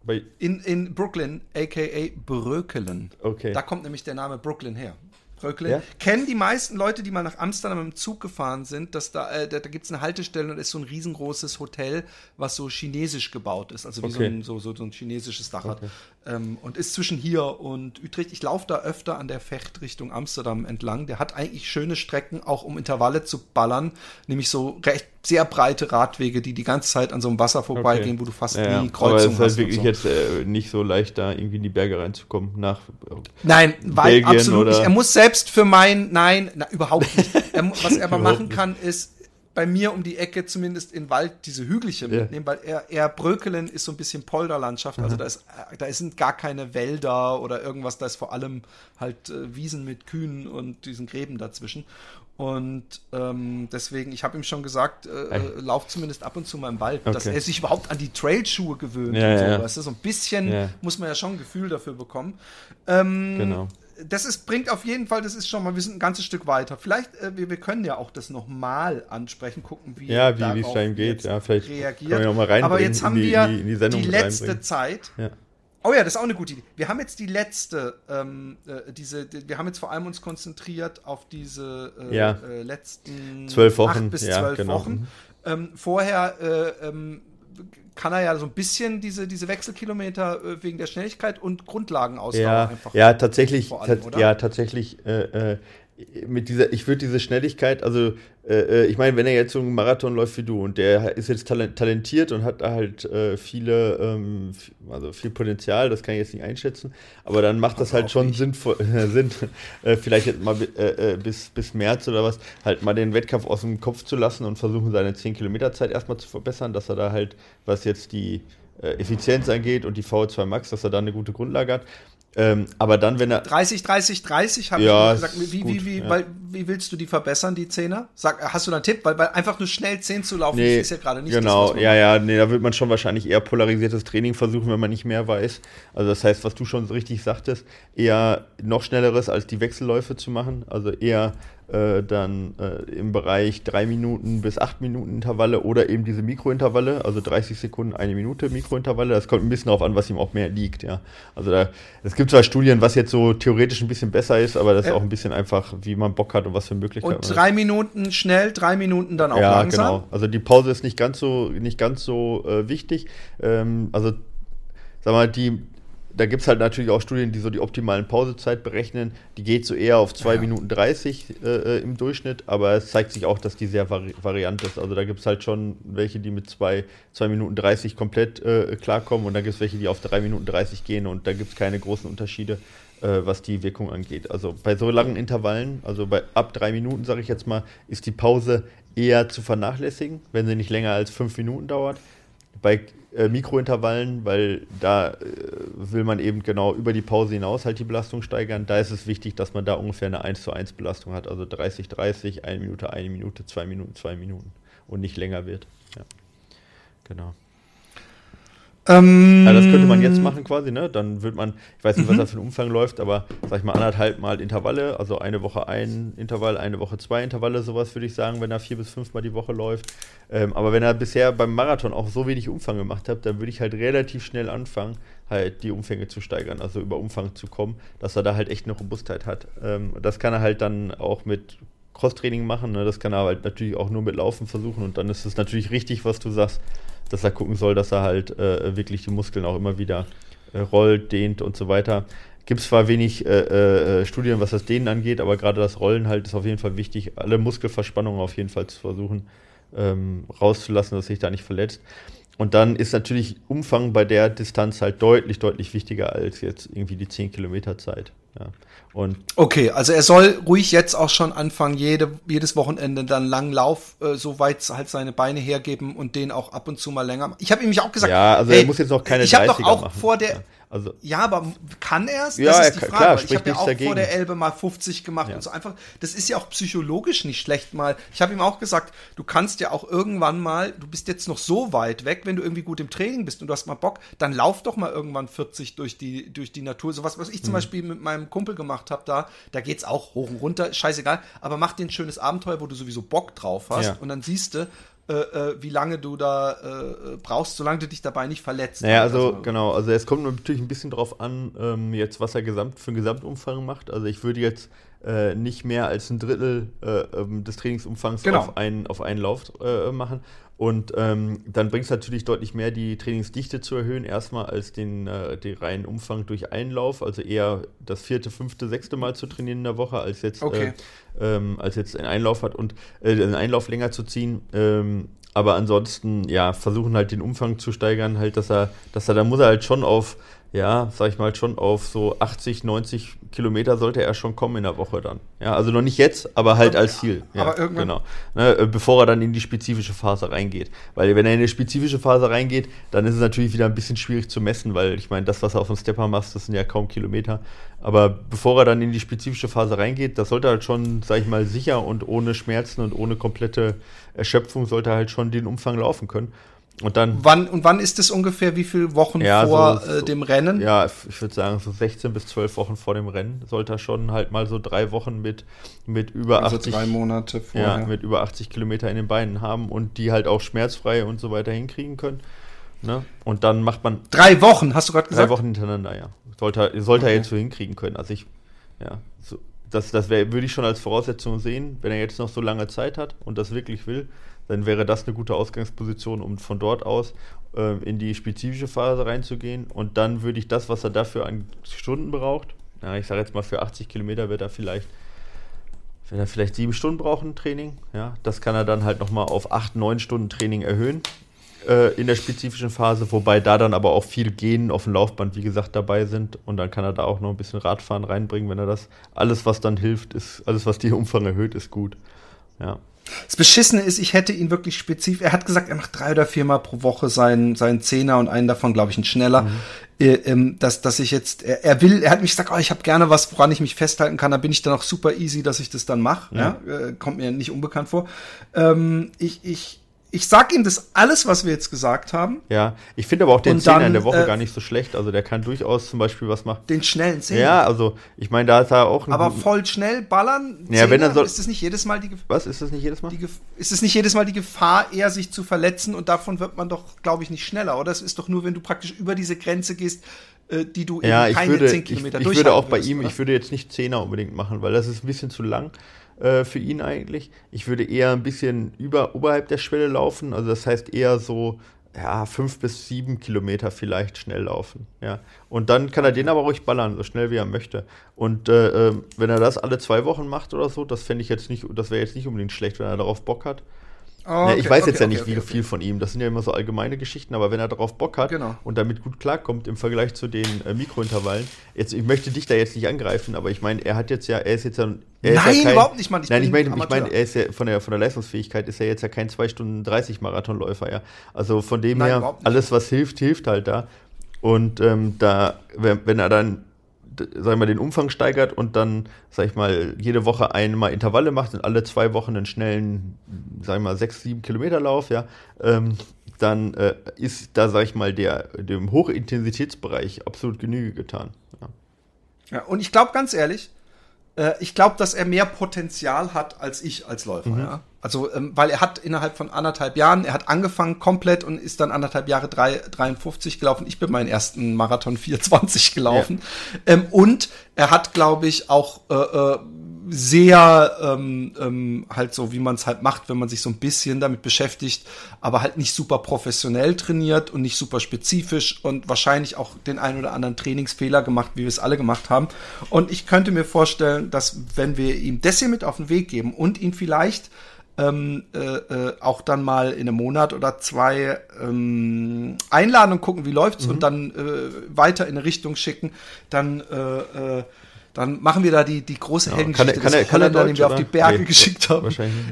Bei in, in Brooklyn, aka Brökelen.
Okay.
Da kommt nämlich der Name Brooklyn her. Bröckle. Ja? Kennen die meisten Leute, die mal nach Amsterdam im Zug gefahren sind, dass da, äh, da, da gibt es eine Haltestelle und da ist so ein riesengroßes Hotel, was so chinesisch gebaut ist, also wie okay. so, ein, so, so, so, ein chinesisches Dach okay. hat. Ähm, und ist zwischen hier und Utrecht. Ich laufe da öfter an der Fecht Richtung Amsterdam entlang. Der hat eigentlich schöne Strecken, auch um Intervalle zu ballern, nämlich so recht sehr breite Radwege, die die ganze Zeit an so einem Wasser vorbeigehen, okay. wo du fast
ja, nie Kreuzung hast. Aber es ist halt wirklich so. jetzt äh, nicht so leicht, da irgendwie in die Berge reinzukommen nach
Nein, weil Belgien absolut nicht. Er muss selbst für mein, nein, na, überhaupt nicht. Er, was er aber machen kann, ist bei mir um die Ecke zumindest in Wald diese Hügelchen ja. mitnehmen, weil er, er Brökelen ist so ein bisschen Polderlandschaft, also da ist da sind gar keine Wälder oder irgendwas, da ist vor allem halt äh, Wiesen mit Kühen und diesen Gräben dazwischen. Und ähm, deswegen, ich habe ihm schon gesagt, äh, äh, lauf zumindest ab und zu mal im Wald, okay. dass er sich überhaupt an die Trailschuhe gewöhnt
ja,
und so.
Ja.
Weißt du? So ein bisschen ja. muss man ja schon ein Gefühl dafür bekommen. Ähm,
genau.
Das ist, bringt auf jeden Fall, das ist schon mal, wir sind ein ganzes Stück weiter. Vielleicht, äh, wir, wir können ja auch das nochmal ansprechen, gucken, wie
ja, wie es da ihm geht. Ja, vielleicht
reagiert.
Aber
jetzt haben
die,
wir
die, die,
die letzte Zeit.
Ja
Oh ja, das ist auch eine gute Idee. Wir haben jetzt die letzte, ähm, äh, diese, die, wir haben jetzt vor allem uns konzentriert auf diese äh,
ja.
äh, letzten
zwölf Wochen
bis
ja,
zwölf
genau.
Wochen. Ähm, vorher äh, ähm, kann er ja so ein bisschen diese, diese Wechselkilometer äh, wegen der Schnelligkeit und Grundlagenausdauer
ja,
einfach.
Ja, tatsächlich, allem, ja, tatsächlich äh, mit dieser, ich würde diese Schnelligkeit, also äh, äh, ich meine, wenn er jetzt so einen Marathon läuft wie du und der ist jetzt talentiert und hat da halt äh, viele, ähm, also viel Potenzial, das kann ich jetzt nicht einschätzen, aber dann macht das, halt schon sinnvoll, Sinn, äh, vielleicht jetzt mal äh, äh, bis, bis März oder was, halt mal den Wettkampf aus dem Kopf zu lassen und versuchen, seine 10 Kilometer Zeit erstmal zu verbessern, dass er da halt, was jetzt die Effizienz angeht und die VO2 Max, dass er da eine gute Grundlage hat. Ähm, aber dann, wenn er.
30, 30, 30, habe
ja,
ich gesagt. Wie, gut, wie, wie, ja. weil, wie willst du die verbessern, die Zehner? Sag, hast du da einen Tipp? Weil, weil einfach nur schnell 10 zu laufen,
nee,
ist ja gerade nicht
Genau, das, ja, ja, nee, da wird man schon wahrscheinlich eher polarisiertes Training versuchen, wenn man nicht mehr weiß. Also, das heißt, was du schon so richtig sagtest, eher noch schnelleres als die Wechselläufe zu machen. Also eher äh, dann äh, im Bereich 3 Minuten bis 8 Minuten Intervalle oder eben diese Mikrointervalle, also 30 Sekunden, eine Minute Mikrointervalle. Das kommt ein bisschen darauf an, was ihm auch mehr liegt. Ja. Also da, es gibt zwar Studien, was jetzt so theoretisch ein bisschen besser ist, aber das ist auch ein bisschen einfach, wie man Bock hat und was für Möglichkeiten.
Und drei Minuten schnell, drei Minuten dann auch ja, langsam. Genau.
Also die Pause ist nicht ganz so, nicht ganz so äh, wichtig. Ähm, also sag mal, die, da gibt es halt natürlich auch Studien, die so die optimalen Pausezeit berechnen. Die geht so eher auf 2 ja. Minuten 30 äh, im Durchschnitt, aber es zeigt sich auch, dass die sehr vari variant ist. Also da gibt es halt schon welche, die mit 2 Minuten 30 komplett äh, klarkommen und dann gibt es welche, die auf 3 Minuten 30 gehen und da gibt es keine großen Unterschiede, äh, was die Wirkung angeht. Also bei so langen Intervallen, also bei ab 3 Minuten, sage ich jetzt mal, ist die Pause eher zu vernachlässigen, wenn sie nicht länger als 5 Minuten dauert. Bei äh, Mikrointervallen, weil da äh, will man eben genau über die Pause hinaus halt die Belastung steigern. Da ist es wichtig, dass man da ungefähr eine 1 zu 1 Belastung hat, also 30, 30, 1 Minute, 1 Minute, 2 Minuten, 2 Minuten und nicht länger wird. Ja. Genau. Ähm, ja, das könnte man jetzt machen quasi, ne? Dann wird man, ich weiß nicht, was mhm. das für ein Umfang läuft, aber sag ich mal anderthalb Mal Intervalle, also eine Woche ein Intervall, eine Woche zwei Intervalle, sowas würde ich sagen, wenn er vier bis fünf Mal die Woche läuft. Ähm, aber wenn er bisher beim Marathon auch so wenig Umfang gemacht hat, dann würde ich halt relativ schnell anfangen, halt die Umfänge zu steigern, also über Umfang zu kommen, dass er da halt echt eine Robustheit hat. Ähm, das kann er halt dann auch mit Cross-Training machen, ne? das kann er halt natürlich auch nur mit Laufen versuchen und dann ist es natürlich richtig, was du sagst dass er gucken soll, dass er halt äh, wirklich die Muskeln auch immer wieder äh, rollt, dehnt und so weiter. Gibt zwar wenig äh, äh, Studien, was das Dehnen angeht, aber gerade das Rollen halt ist auf jeden Fall wichtig, alle Muskelverspannungen auf jeden Fall zu versuchen ähm, rauszulassen, dass sich da nicht verletzt. Und dann ist natürlich Umfang bei der Distanz halt deutlich, deutlich wichtiger als jetzt irgendwie die 10 Kilometer Zeit. Ja.
Und okay, also er soll ruhig jetzt auch schon anfangen, jede, jedes Wochenende dann langen Lauf, äh, soweit halt seine Beine hergeben und den auch ab und zu mal länger. Ich habe ihm auch gesagt,
ja, also hey, er muss jetzt noch keine
Ich habe doch auch
machen.
vor der, ja. Also, ja, aber kann er es?
Ja, ist die Frage. Klar,
ich habe ja auch dagegen. vor der Elbe mal 50 gemacht ja. und so einfach. Das ist ja auch psychologisch nicht schlecht mal. Ich habe ihm auch gesagt, du kannst ja auch irgendwann mal, du bist jetzt noch so weit weg, wenn du irgendwie gut im Training bist und du hast mal Bock, dann lauf doch mal irgendwann 40 durch die, durch die Natur. So was, was ich zum hm. Beispiel mit meinem Kumpel gemacht habe da, da geht's auch hoch und runter, scheißegal. Aber mach dir ein schönes Abenteuer, wo du sowieso Bock drauf hast ja. und dann siehst du, äh, äh, wie lange du da äh, brauchst, solange du dich dabei nicht verletzt.
Naja, also, also genau, also es kommt natürlich ein bisschen drauf an, ähm, jetzt was er gesamt für einen Gesamtumfang macht. Also ich würde jetzt äh, nicht mehr als ein Drittel äh, ähm, des Trainingsumfangs genau. auf, einen, auf einen Lauf äh, machen. Und ähm, dann bringt es natürlich deutlich mehr, die Trainingsdichte zu erhöhen, erstmal als den, äh, den reinen Umfang durch Einlauf, also eher das vierte, fünfte, sechste Mal zu trainieren in der Woche, als jetzt, okay. äh, ähm, als jetzt einen Einlauf hat und äh, einen Einlauf länger zu ziehen. Ähm, aber ansonsten, ja, versuchen halt den Umfang zu steigern, halt, dass er, dass er, da muss er halt schon auf ja, sag ich mal, schon auf so 80, 90 Kilometer sollte er schon kommen in der Woche dann. Ja, also noch nicht jetzt, aber halt als Ziel. Ja, aber irgendwann. Genau. Ne, äh, bevor er dann in die spezifische Phase reingeht. Weil wenn er in die spezifische Phase reingeht, dann ist es natürlich wieder ein bisschen schwierig zu messen, weil ich meine, das, was er auf dem Stepper macht, das sind ja kaum Kilometer. Aber bevor er dann in die spezifische Phase reingeht, das sollte er halt schon, sag ich mal, sicher und ohne Schmerzen und ohne komplette Erschöpfung sollte er halt schon den Umfang laufen können. Und dann.
Wann, und wann ist es ungefähr? Wie viele Wochen ja, vor so, äh, dem Rennen?
Ja, ich würde sagen, so 16 bis 12 Wochen vor dem Rennen sollte er schon halt mal so drei Wochen mit, mit über also 80.
drei Monate vorher.
Ja, mit über 80 Kilometer in den Beinen haben und die halt auch schmerzfrei und so weiter hinkriegen können. Ne? Und dann macht man.
Drei Wochen, hast du gerade gesagt?
Drei Wochen hintereinander, ja. Sollte, sollte okay. er jetzt so hinkriegen können. Also ich, ja, so, das, das wär, würde ich schon als Voraussetzung sehen, wenn er jetzt noch so lange Zeit hat und das wirklich will dann wäre das eine gute Ausgangsposition, um von dort aus äh, in die spezifische Phase reinzugehen. Und dann würde ich das, was er dafür an Stunden braucht, ja, ich sage jetzt mal für 80 Kilometer wird er vielleicht wenn er vielleicht sieben Stunden brauchen Training, ja, das kann er dann halt nochmal auf acht, neun Stunden Training erhöhen äh, in der spezifischen Phase, wobei da dann aber auch viel Gehen auf dem Laufband, wie gesagt, dabei sind und dann kann er da auch noch ein bisschen Radfahren reinbringen, wenn er das, alles was dann hilft, ist, alles was die Umfang erhöht, ist gut, ja.
Das Beschissene ist, ich hätte ihn wirklich spezifisch. Er hat gesagt, er macht drei oder viermal pro Woche seinen, seinen Zehner und einen davon, glaube ich, ein schneller. Mhm. Äh, ähm, dass, dass ich jetzt, er, er, will, er hat mich gesagt, oh, ich habe gerne was, woran ich mich festhalten kann. Da bin ich dann auch super easy, dass ich das dann mache. Ja. ja? Äh, kommt mir nicht unbekannt vor. Ähm, ich, ich, ich sag ihm das alles, was wir jetzt gesagt haben.
Ja, ich finde aber auch den Zehner in der Woche äh, gar nicht so schlecht. Also der kann durchaus zum Beispiel was machen.
Den schnellen Zehner?
Ja, also ich meine, da ist er auch
Aber voll schnell ballern?
Ja, wenn er soll,
ist es nicht jedes Mal die
Gefahr? Was, ist das nicht jedes Mal?
Die, ist es nicht jedes Mal die Gefahr, eher sich zu verletzen und davon wird man doch, glaube ich, nicht schneller, oder? Es ist doch nur, wenn du praktisch über diese Grenze gehst, äh, die du
ja, eben keine würde, 10 Kilometer Ich, ich würde auch bei ihm, oder? ich würde jetzt nicht Zehner unbedingt machen, weil das ist ein bisschen zu lang. Äh, für ihn eigentlich. Ich würde eher ein bisschen über, oberhalb der Schwelle laufen, also das heißt eher so ja, fünf bis sieben Kilometer vielleicht schnell laufen. Ja. Und dann kann er den aber ruhig ballern, so schnell wie er möchte. Und äh, ähm, wenn er das alle zwei Wochen macht oder so, das fände ich jetzt nicht, das wäre jetzt nicht unbedingt schlecht, wenn er darauf Bock hat. Oh, okay, ja, ich weiß okay, jetzt ja nicht okay, wie viel von ihm. Das sind ja immer so allgemeine Geschichten, aber wenn er darauf Bock hat genau. und damit gut klarkommt im Vergleich zu den äh, Mikrointervallen, jetzt, ich möchte dich da jetzt nicht angreifen, aber ich meine, er hat jetzt ja, er ist jetzt ja.
Er nein, ja kein, überhaupt nicht, Mann.
Ich nein, ich meine, ich mein, er ist ja von der, von der Leistungsfähigkeit ist er jetzt ja kein 2 Stunden 30 Marathonläufer, ja. Also von dem nein, her, alles was hilft, hilft halt da. Und ähm, da, wenn, wenn er dann sag ich mal, den Umfang steigert und dann, sag ich mal, jede Woche einmal Intervalle macht und alle zwei Wochen einen schnellen, sag ich mal, sechs, sieben Kilometer Lauf, ja, ähm, dann äh, ist da, sag ich mal, der, dem Hochintensitätsbereich absolut Genüge getan. Ja,
ja und ich glaube ganz ehrlich, äh, ich glaube, dass er mehr Potenzial hat als ich als Läufer. Mhm. Ja? Also, ähm, weil er hat innerhalb von anderthalb Jahren, er hat angefangen komplett und ist dann anderthalb Jahre drei, 53 gelaufen. Ich bin meinen ersten Marathon 420 gelaufen. Ja. Ähm, und er hat, glaube ich, auch äh, äh, sehr ähm, ähm, halt so, wie man es halt macht, wenn man sich so ein bisschen damit beschäftigt, aber halt nicht super professionell trainiert und nicht super spezifisch und wahrscheinlich auch den einen oder anderen Trainingsfehler gemacht, wie wir es alle gemacht haben. Und ich könnte mir vorstellen, dass wenn wir ihm das hier mit auf den Weg geben und ihn vielleicht ähm, äh, äh, auch dann mal in einem Monat oder zwei ähm, einladen und gucken, wie läuft's mhm. und dann äh, weiter in eine Richtung schicken, dann äh, äh, dann machen wir da die, die große ja, Heldengeschichte
kann, kann, kann
Holländer, den wir auf die Berge nee, geschickt haben.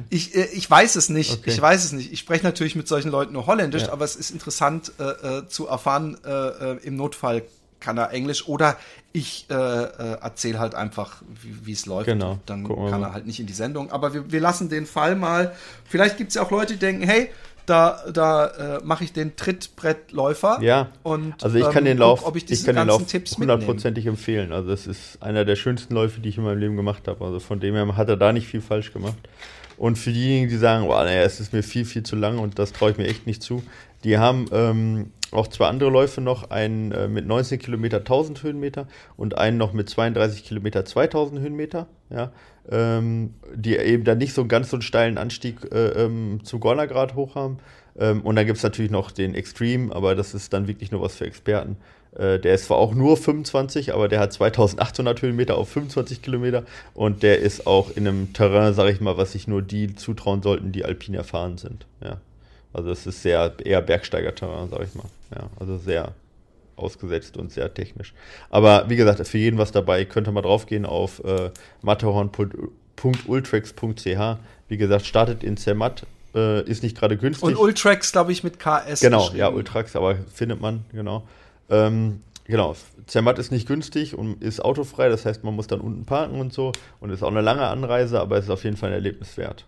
Ich, äh, ich weiß es nicht. Okay. Ich weiß es nicht. Ich spreche natürlich mit solchen Leuten nur Holländisch, ja. aber es ist interessant äh, äh, zu erfahren, äh, äh im Notfall kann er Englisch oder ich äh, äh, erzähle halt einfach, wie es läuft.
Genau.
Dann kann er halt nicht in die Sendung. Aber wir, wir lassen den Fall mal. Vielleicht gibt es ja auch Leute, die denken, hey, da, da äh, mache ich den Trittbrettläufer.
Ja.
Und,
also ich kann ähm, den Lauf,
ob ich,
ich kann den Lauf hundertprozentig empfehlen. Also es ist einer der schönsten Läufe, die ich in meinem Leben gemacht habe. Also von dem her hat er da nicht viel falsch gemacht. Und für diejenigen, die sagen, boah, naja, es ist mir viel, viel zu lang und das traue ich mir echt nicht zu, die haben ähm, auch zwei andere Läufe noch, einen äh, mit 19 Kilometer 1000 Höhenmeter und einen noch mit 32 Kilometer 2000 Höhenmeter, ja, ähm, die eben dann nicht so einen ganz so einen steilen Anstieg äh, ähm, zu Gornergrad hoch haben. Ähm, und dann gibt es natürlich noch den Extreme, aber das ist dann wirklich nur was für Experten. Äh, der ist zwar auch nur 25, aber der hat 2800 Höhenmeter auf 25 Kilometer und der ist auch in einem Terrain, sage ich mal, was sich nur die zutrauen sollten, die alpin erfahren sind. Ja. Also es ist sehr eher Bergsteiger-Terrain, sag ich mal. Ja, also sehr ausgesetzt und sehr technisch. Aber wie gesagt, für jeden was dabei. Könnt ihr mal draufgehen auf äh, matterhorn.ultrax.ch. Wie gesagt, startet in Zermatt. Äh, ist nicht gerade günstig. Und
Ultrax, glaube ich, mit KS.
Genau, ja, Ultrax, aber findet man, genau. Ähm, genau, Zermatt ist nicht günstig und ist autofrei, das heißt, man muss dann unten parken und so. Und ist auch eine lange Anreise, aber es ist auf jeden Fall ein Erlebnis wert.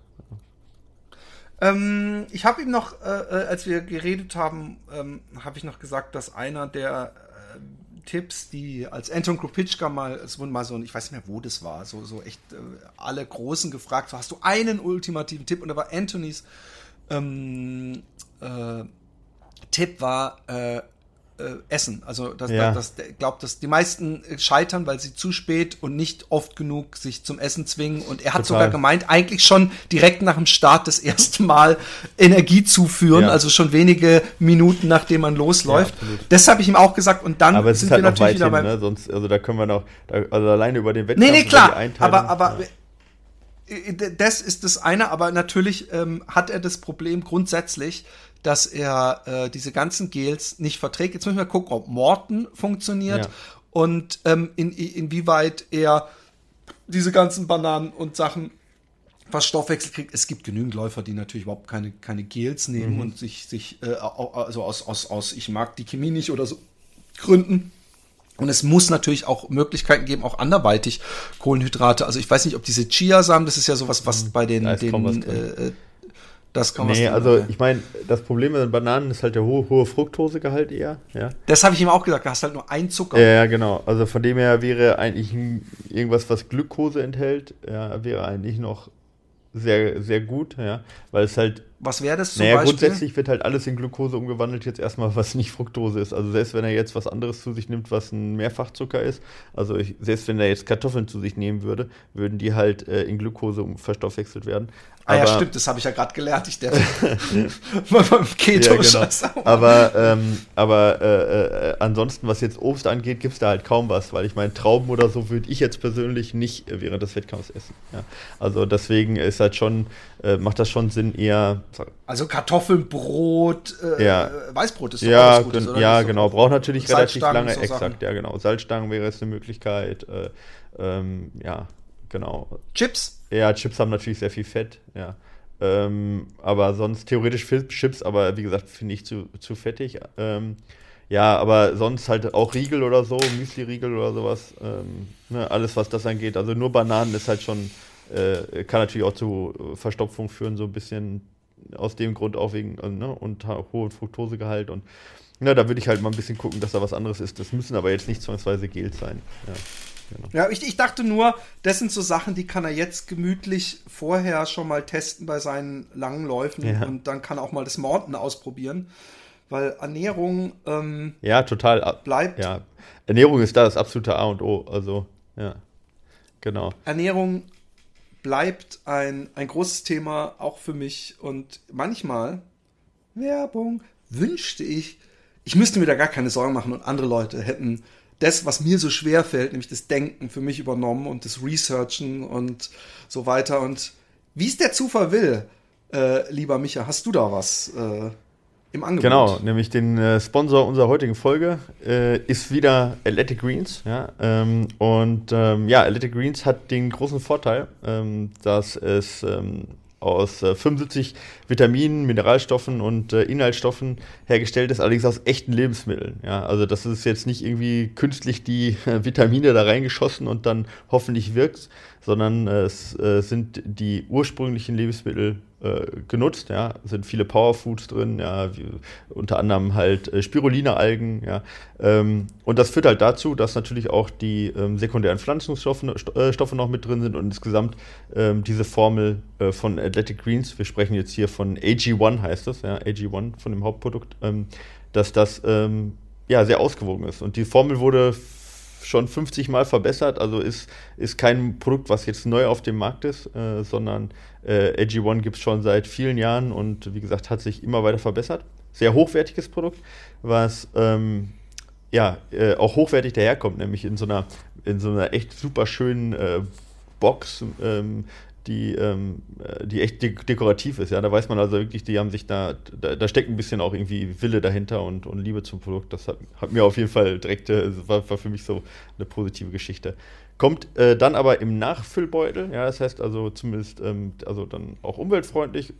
Ähm, ich habe ihm noch, äh, äh, als wir geredet haben, ähm, habe ich noch gesagt, dass einer der äh, Tipps, die als Anton Krupitschka mal, es wurde mal so, ich weiß nicht mehr, wo das war, so, so echt äh, alle Großen gefragt, so, hast du einen ultimativen Tipp? Und da war Anthonys ähm, äh, Tipp war, äh, äh, essen. Also das, ja. das, das glaubt, dass die meisten scheitern, weil sie zu spät und nicht oft genug sich zum Essen zwingen. Und er hat Total. sogar gemeint, eigentlich schon direkt nach dem Start das erste Mal Energie zuführen, ja. also schon wenige Minuten nachdem man losläuft. Ja, das habe ich ihm auch gesagt. Und dann
aber sind halt wir natürlich wieder beim. Ne? Sonst, also da können wir noch, also alleine über den Wettkampf.
Nee, nee, klar. Aber, aber äh, das ist das eine, aber natürlich ähm, hat er das Problem grundsätzlich, dass er äh, diese ganzen Gels nicht verträgt. Jetzt müssen wir gucken, ob Morton funktioniert ja. und ähm, in, inwieweit er diese ganzen Bananen und Sachen was Stoffwechsel kriegt. Es gibt genügend Läufer, die natürlich überhaupt keine, keine Gels nehmen mhm. und sich, sich äh, also aus, aus, aus, ich mag die Chemie nicht oder so Gründen. Und es muss natürlich auch Möglichkeiten geben, auch anderweitig Kohlenhydrate. Also ich weiß nicht, ob diese Chia-Samen, das ist ja sowas, was mhm. bei den, den äh,
das kann man Nee, also machen. ich meine, das Problem mit den Bananen ist halt der hohe, hohe Fructosegehalt eher. Ja.
Das habe ich ihm auch gesagt, du hast halt nur ein Zucker.
Ja, ja, genau. Also von dem her wäre eigentlich irgendwas, was Glukose enthält, ja, wäre eigentlich noch sehr, sehr gut, ja, weil es halt.
Was wäre das zum
naja, Beispiel? grundsätzlich wird halt alles in Glukose umgewandelt, jetzt erstmal, was nicht Fructose ist. Also selbst wenn er jetzt was anderes zu sich nimmt, was ein Mehrfachzucker ist, also ich, selbst wenn er jetzt Kartoffeln zu sich nehmen würde, würden die halt äh, in Glukose verstoffwechselt werden.
Ah ja, stimmt, das habe ich ja gerade gelernt. Ich der beim
Keto ja, genau. Aber, ähm, aber äh, äh, ansonsten, was jetzt Obst angeht, gibt es da halt kaum was, weil ich meine, Trauben oder so würde ich jetzt persönlich nicht während des Wettkampfs essen. Ja. Also deswegen ist halt schon, äh, macht das schon Sinn, eher.
Also Kartoffeln, Brot,
äh, ja.
Weißbrot
ist doch ja, alles Gutes, oder? Ja, genau. Braucht natürlich relativ lange, so exakt, ja, genau. Salzstangen wäre jetzt eine Möglichkeit. Äh, ähm, ja, genau.
Chips?
Ja, Chips haben natürlich sehr viel Fett, ja. Ähm, aber sonst theoretisch Chips, aber wie gesagt, finde ich zu, zu fettig. Ähm, ja, aber sonst halt auch Riegel oder so, Müsli-Riegel oder sowas. Ähm, ne, alles, was das angeht. Also nur Bananen ist halt schon, äh, kann natürlich auch zu Verstopfung führen, so ein bisschen aus dem Grund auch wegen, also, ne, und hohen Fructosegehalt und ja, da würde ich halt mal ein bisschen gucken, dass da was anderes ist. Das müssen aber jetzt nicht zwangsweise Gels sein. Ja.
Genau. Ja, ich, ich dachte nur, das sind so Sachen, die kann er jetzt gemütlich vorher schon mal testen bei seinen langen Läufen ja. und dann kann er auch mal das Mountain ausprobieren. Weil Ernährung ähm,
ja, total. bleibt. Ja. Ernährung ist da das absolute A und O. Also, ja. Genau.
Ernährung bleibt ein, ein großes Thema, auch für mich. Und manchmal, Werbung, wünschte ich, ich müsste mir da gar keine Sorgen machen und andere Leute hätten das, was mir so schwer fällt, nämlich das Denken für mich übernommen und das Researchen und so weiter. Und wie es der Zufall will, äh, lieber Micha, hast du da was äh, im Angebot?
Genau, nämlich den äh, Sponsor unserer heutigen Folge äh, ist wieder Athletic Greens. Ja? Ähm, und ähm, ja, Athletic Greens hat den großen Vorteil, ähm, dass es ähm, aus äh, 75 Vitaminen, Mineralstoffen und äh, Inhaltsstoffen hergestellt ist, allerdings aus echten Lebensmitteln. Ja, also das ist jetzt nicht irgendwie künstlich die äh, Vitamine da reingeschossen und dann hoffentlich wirkt, sondern es äh, sind die ursprünglichen Lebensmittel äh, genutzt, ja, sind viele Powerfoods drin, ja, wie, unter anderem halt äh, Spirulina-Algen, ja, ähm, und das führt halt dazu, dass natürlich auch die ähm, sekundären Pflanzenstoffe äh, Stoffe noch mit drin sind und insgesamt ähm, diese Formel äh, von Athletic Greens, wir sprechen jetzt hier von AG1 heißt das, ja, AG1 von dem Hauptprodukt, ähm, dass das ähm, ja sehr ausgewogen ist. Und die Formel wurde schon 50 Mal verbessert, also ist, ist kein Produkt, was jetzt neu auf dem Markt ist, äh, sondern äh, AG1 gibt es schon seit vielen Jahren und wie gesagt hat sich immer weiter verbessert. Sehr hochwertiges Produkt, was ähm, ja äh, auch hochwertig daherkommt, nämlich in so einer, in so einer echt super schönen äh, Box, ähm, die, ähm, äh, die echt de dekorativ ist. Ja, da weiß man also wirklich, die haben sich da, da, da, steckt ein bisschen auch irgendwie Wille dahinter und, und Liebe zum Produkt. Das hat, hat mir auf jeden Fall direkt, äh, war, war für mich so eine positive Geschichte. Kommt äh, dann aber im Nachfüllbeutel, ja, das heißt also zumindest, ähm, also dann auch umweltfreundlich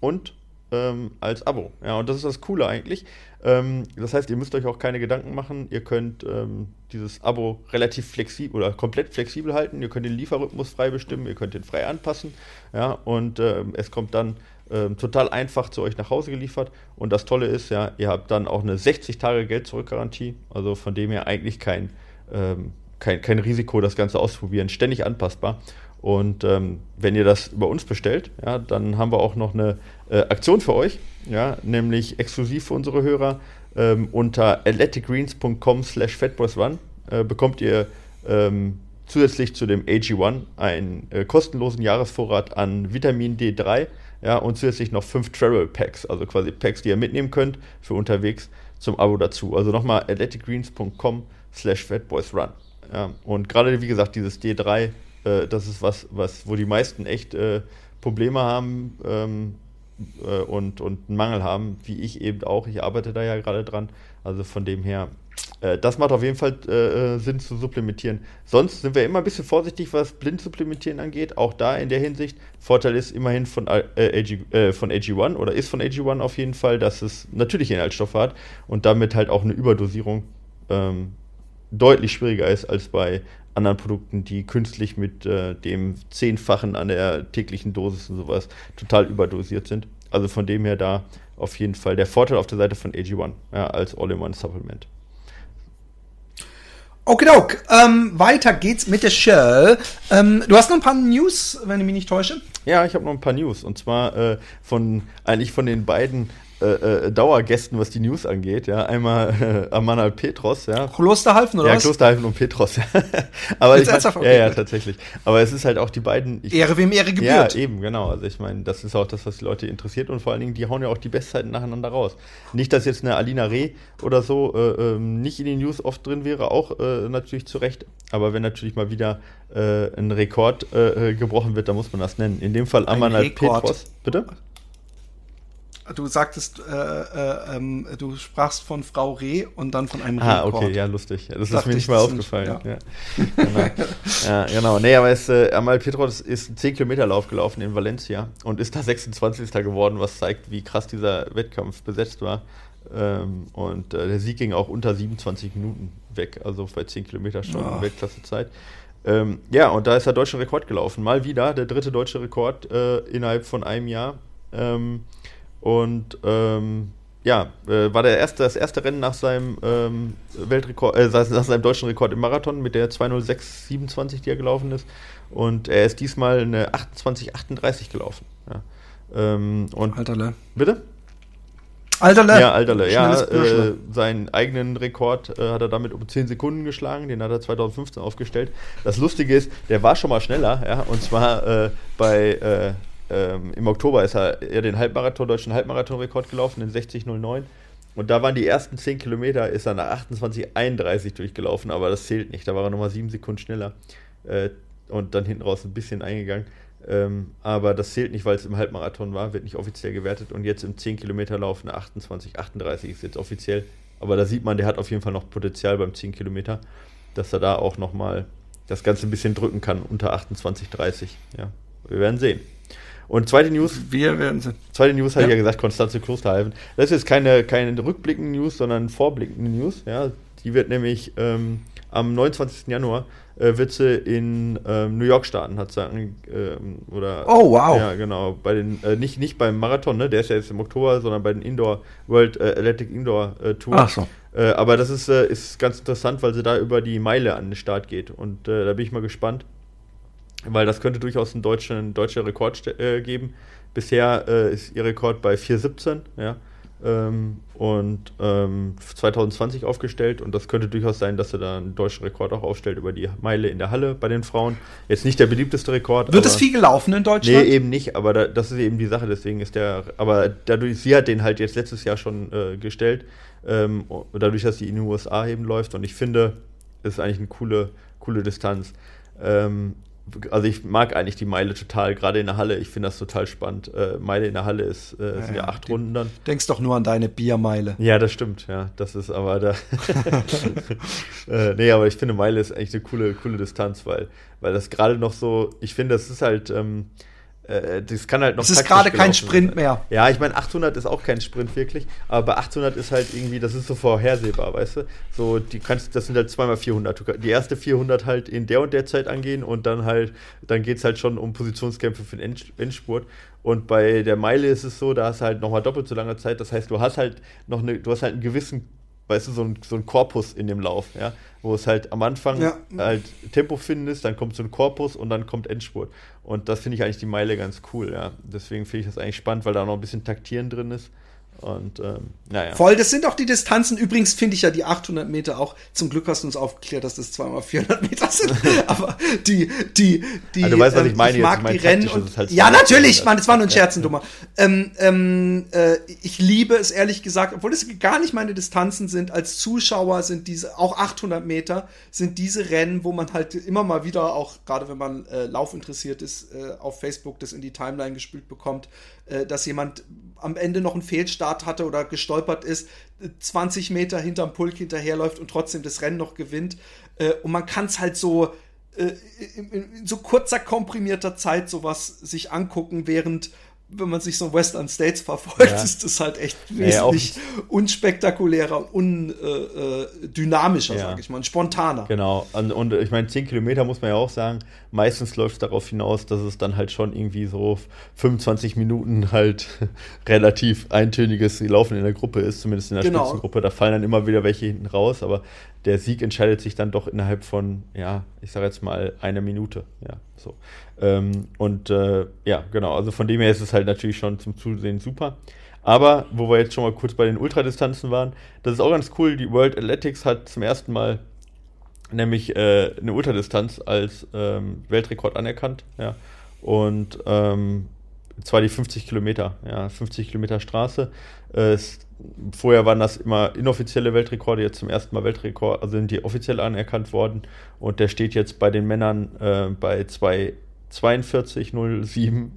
und ähm, als Abo. Ja, und das ist das Coole eigentlich. Ähm, das heißt, ihr müsst euch auch keine Gedanken machen. Ihr könnt ähm, dieses Abo relativ flexibel oder komplett flexibel halten. Ihr könnt den Lieferrhythmus frei bestimmen, ihr könnt den frei anpassen. Ja, und ähm, es kommt dann ähm, total einfach zu euch nach Hause geliefert. Und das Tolle ist, ja, ihr habt dann auch eine 60 Tage Geld-Zurück-Garantie. Also von dem her eigentlich kein, ähm, kein, kein Risiko, das Ganze auszuprobieren. Ständig anpassbar. Und ähm, wenn ihr das über uns bestellt, ja, dann haben wir auch noch eine äh, Aktion für euch, ja, nämlich exklusiv für unsere Hörer ähm, unter athleticgreens.com slash fatboysrun äh, bekommt ihr ähm, zusätzlich zu dem AG1 einen äh, kostenlosen Jahresvorrat an Vitamin D3 ja, und zusätzlich noch fünf Travel Packs, also quasi Packs, die ihr mitnehmen könnt für unterwegs zum Abo dazu. Also nochmal athleticgreens.com slash fatboysrun. Ja, und gerade wie gesagt, dieses D3 äh, das ist was, was, wo die meisten echt äh, Probleme haben ähm, äh, und, und einen Mangel haben, wie ich eben auch. Ich arbeite da ja gerade dran. Also von dem her, äh, das macht auf jeden Fall äh, Sinn zu supplementieren. Sonst sind wir immer ein bisschen vorsichtig, was Blindsupplementieren angeht. Auch da in der Hinsicht. Vorteil ist immerhin von, AG, von AG1 oder ist von AG1 auf jeden Fall, dass es natürliche Inhaltsstoffe hat und damit halt auch eine Überdosierung ähm, deutlich schwieriger ist als bei anderen Produkten, die künstlich mit äh, dem Zehnfachen an der täglichen Dosis und sowas total überdosiert sind. Also von dem her da auf jeden Fall der Vorteil auf der Seite von AG1 ja, als All-in-One-Supplement.
Okay, ähm, weiter geht's mit der Show. Ähm, du hast noch ein paar News, wenn ich mich nicht täusche.
Ja, ich habe noch ein paar News und zwar äh, von eigentlich von den beiden äh, äh, Dauergästen, was die News angeht. Ja, einmal äh, Amanal Petros, ja.
Klosterhalfen oder
ja,
was?
Ja, Klosterhalfen und Petros. Ja. Aber ich mein, okay. ja, ja, tatsächlich. Aber es ist halt auch die beiden.
Ich, Ehre wem Ehre gebührt.
Ja, eben, genau. Also ich meine, das ist auch das, was die Leute interessiert und vor allen Dingen, die hauen ja auch die Bestzeiten nacheinander raus. Nicht, dass jetzt eine Alina Reh oder so äh, ähm, nicht in den News oft drin wäre, auch äh, natürlich zu Recht. Aber wenn natürlich mal wieder äh, ein Rekord gebrochen wird, dann muss man das nennen. In dem Fall Amanal Petros.
Bitte? Du sagtest, äh, äh, ähm, du sprachst von Frau Reh und dann von einem
Ah, Rekord. okay, ja, lustig. Das ist mir nicht mal aufgefallen. Ja. Ja. Genau. ja, genau. Nee, aber es, äh, Amal Petros ist einen 10 Kilometer Lauf gelaufen in Valencia und ist da 26. geworden, was zeigt, wie krass dieser Wettkampf besetzt war. Ähm, und äh, der Sieg ging auch unter 27 Minuten weg, also bei 10 Kilometer schon oh. Weltklassezeit. Ähm, ja, und da ist der deutsche Rekord gelaufen. Mal wieder der dritte deutsche Rekord äh, innerhalb von einem Jahr. Ähm, Und ähm, ja, äh, war der erste, das erste Rennen nach seinem ähm, Weltrekord, äh, nach seinem deutschen Rekord im Marathon mit der 206,27, die er gelaufen ist. Und er ist diesmal eine 28,38 gelaufen. Ja. Ähm, und
Alterle.
Bitte?
Alterle.
Ja, Alterle. Ja, äh, seinen eigenen Rekord äh, hat er damit um 10 Sekunden geschlagen. Den hat er 2015 aufgestellt. Das Lustige ist, der war schon mal schneller. Ja, und zwar äh, bei äh, ähm, im Oktober ist er ja den Halbmarathon, deutschen Halbmarathon-Rekord gelaufen in 60,09. Und da waren die ersten 10 Kilometer, ist er nach 28,31 durchgelaufen, aber das zählt nicht. Da war er nochmal 7 Sekunden schneller äh, und dann hinten raus ein bisschen eingegangen. Ähm, aber das zählt nicht, weil es im Halbmarathon war, wird nicht offiziell gewertet. Und jetzt im 10 Kilometer Lauf eine 28,38 ist jetzt offiziell. Aber da sieht man, der hat auf jeden Fall noch Potenzial beim 10 Kilometer, dass er da auch nochmal das Ganze ein bisschen drücken kann unter 28,30. Ja, wir werden sehen. Und zweite News.
Wir werden sehen.
Zweite News ja. ich ja gesagt, Konstanze Klosterhalfen. Das ist jetzt keine, keine rückblickende News, sondern vorblickende News. Ja, die wird nämlich ähm, am 29. Januar äh, wird sie in ähm, New York starten, hat sagen ähm, oder
Oh wow.
Ja, genau, bei den äh, nicht nicht beim Marathon, ne, der ist ja jetzt im Oktober, sondern bei den Indoor World äh, Athletic Indoor äh, Tour.
Ach so.
Äh, aber das ist äh, ist ganz interessant, weil sie da über die Meile an den Start geht und da bin ich mal gespannt weil das könnte durchaus einen deutschen, deutscher Rekord äh, geben. Bisher äh, ist ihr Rekord bei 4,17 ja, ähm, und ähm, 2020 aufgestellt und das könnte durchaus sein, dass er da einen deutschen Rekord auch aufstellt über die Meile in der Halle bei den Frauen. Jetzt nicht der beliebteste Rekord.
Wird es viel gelaufen in Deutschland?
Nee, eben nicht, aber da, das ist eben die Sache, deswegen ist der, aber dadurch, sie hat den halt jetzt letztes Jahr schon äh, gestellt, ähm, dadurch, dass sie in den USA eben läuft und ich finde, ist eigentlich eine coole, coole Distanz. Ähm, also ich mag eigentlich die Meile total, gerade in der Halle. Ich finde das total spannend. Äh, Meile in der Halle ist, äh, ja, sind ja acht Runden dann.
Denkst doch nur an deine Biermeile.
Ja, das stimmt. Ja, das ist aber da. äh, nee, aber ich finde Meile ist eigentlich eine coole, coole Distanz, weil, weil das gerade noch so. Ich finde, das ist halt. Ähm, äh, das kann halt noch.
Es ist gerade kein Sprint mehr.
Ja, ich meine, 800 ist auch kein Sprint wirklich, aber bei 800 ist halt irgendwie, das ist so vorhersehbar, weißt du? So, die kannst, das sind halt zweimal 400. Die erste 400 halt in der und der Zeit angehen und dann halt, dann geht es halt schon um Positionskämpfe für den Endspurt. Und bei der Meile ist es so, da hast du halt nochmal doppelt so lange Zeit. Das heißt, du hast halt noch eine, du hast halt einen gewissen weißt du, so ein, so ein Korpus in dem Lauf, ja, wo es halt am Anfang ja. halt Tempo findest, dann kommt so ein Korpus und dann kommt Endspurt. Und das finde ich eigentlich die Meile ganz cool, ja. Deswegen finde ich das eigentlich spannend, weil da noch ein bisschen Taktieren drin ist. Und ähm, naja.
Voll, das sind auch die Distanzen. Übrigens finde ich ja die 800 Meter auch. Zum Glück hast du uns aufgeklärt, dass das zweimal 400 Meter sind. Aber die, die, die.
Also, du weißt, was ich ähm, meine.
Ich mag die Rennen. Und, halt ja, natürlich. Man, das war nur ein Scherzen, dummer. Ähm, ähm, äh, ich liebe es ehrlich gesagt, obwohl es gar nicht meine Distanzen sind. Als Zuschauer sind diese auch 800 Meter sind diese Rennen, wo man halt immer mal wieder auch gerade wenn man äh, Lauf interessiert ist, äh, auf Facebook das in die Timeline gespült bekommt, äh, dass jemand am Ende noch einen Fehlstart hatte oder gestolpert ist, 20 Meter hinterm Pulk hinterherläuft und trotzdem das Rennen noch gewinnt. Äh, und man kann es halt so äh, in, so kurzer, komprimierter Zeit sowas sich angucken, während wenn man sich so Western States verfolgt, ja. ist das halt echt wesentlich ja, unspektakulärer und undynamischer, äh, äh ja. sage ich mal, spontaner.
Genau. Und, und ich meine, 10 Kilometer muss man ja auch sagen, meistens läuft es darauf hinaus, dass es dann halt schon irgendwie so 25 Minuten halt relativ eintöniges Laufen in der Gruppe ist, zumindest in der genau. Spitzengruppe. Da fallen dann immer wieder welche hinten raus, aber der Sieg entscheidet sich dann doch innerhalb von, ja, ich sage jetzt mal eine Minute. Ja, so. Ähm, und äh, ja, genau, also von dem her ist es halt natürlich schon zum Zusehen super. Aber, wo wir jetzt schon mal kurz bei den Ultradistanzen waren, das ist auch ganz cool. Die World Athletics hat zum ersten Mal nämlich äh, eine Ultradistanz als ähm, Weltrekord anerkannt. Ja. Und ähm, zwar die 50 Kilometer, ja, 50 Kilometer Straße. Äh, vorher waren das immer inoffizielle Weltrekorde, jetzt zum ersten Mal Weltrekord, also sind die offiziell anerkannt worden. Und der steht jetzt bei den Männern äh, bei 2 42,07.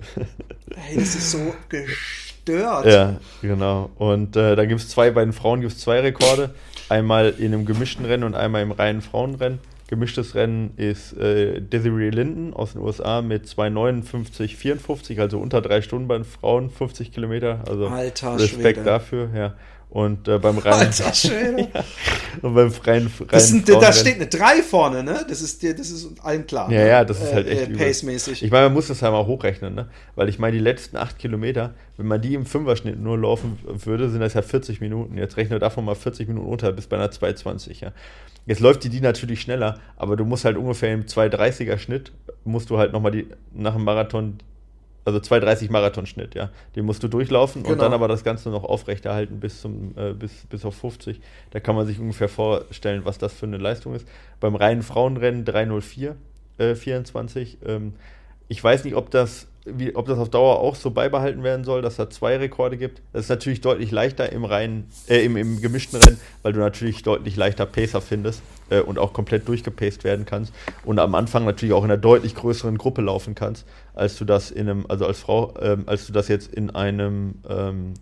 Hey, das ist so gestört.
Ja, genau. Und äh, dann gibt es zwei, bei den Frauen gibt es zwei Rekorde. Einmal in einem gemischten Rennen und einmal im reinen Frauenrennen. Gemischtes Rennen ist äh, Desiree Linden aus den USA mit 2,59,54, also unter drei Stunden bei den Frauen, 50 Kilometer. Also
Alter
Respekt
Schwede.
dafür, ja. Und äh, beim reinen. Alter,
schön.
und beim freien,
freien sind, Da steht eine 3 vorne, ne? Das ist, das ist allen klar.
Ja, ja, das ist halt
echt. Äh, Pace-mäßig.
Ich meine, man muss das halt mal hochrechnen, ne? Weil ich meine, die letzten 8 Kilometer, wenn man die im Fünferschnitt nur laufen würde, sind das ja 40 Minuten. Jetzt rechne davon mal 40 Minuten unter bis bei einer 220, ja. Jetzt läuft die die natürlich schneller, aber du musst halt ungefähr im 230er Schnitt, musst du halt nochmal die, nach dem Marathon also 2,30 Marathonschnitt, ja. Den musst du durchlaufen genau. und dann aber das Ganze noch aufrechterhalten bis, zum, äh, bis, bis auf 50. Da kann man sich ungefähr vorstellen, was das für eine Leistung ist. Beim reinen Frauenrennen 304 äh, 24. Ähm, ich weiß nicht, ob das wie, ob das auf Dauer auch so beibehalten werden soll, dass da zwei Rekorde gibt. Das ist natürlich deutlich leichter im reinen, äh, im, im gemischten Rennen, weil du natürlich deutlich leichter Pacer findest äh, und auch komplett durchgepaced werden kannst. Und am Anfang natürlich auch in einer deutlich größeren Gruppe laufen kannst, als du das in einem, also als Frau, ähm, als du das jetzt in einem, ähm,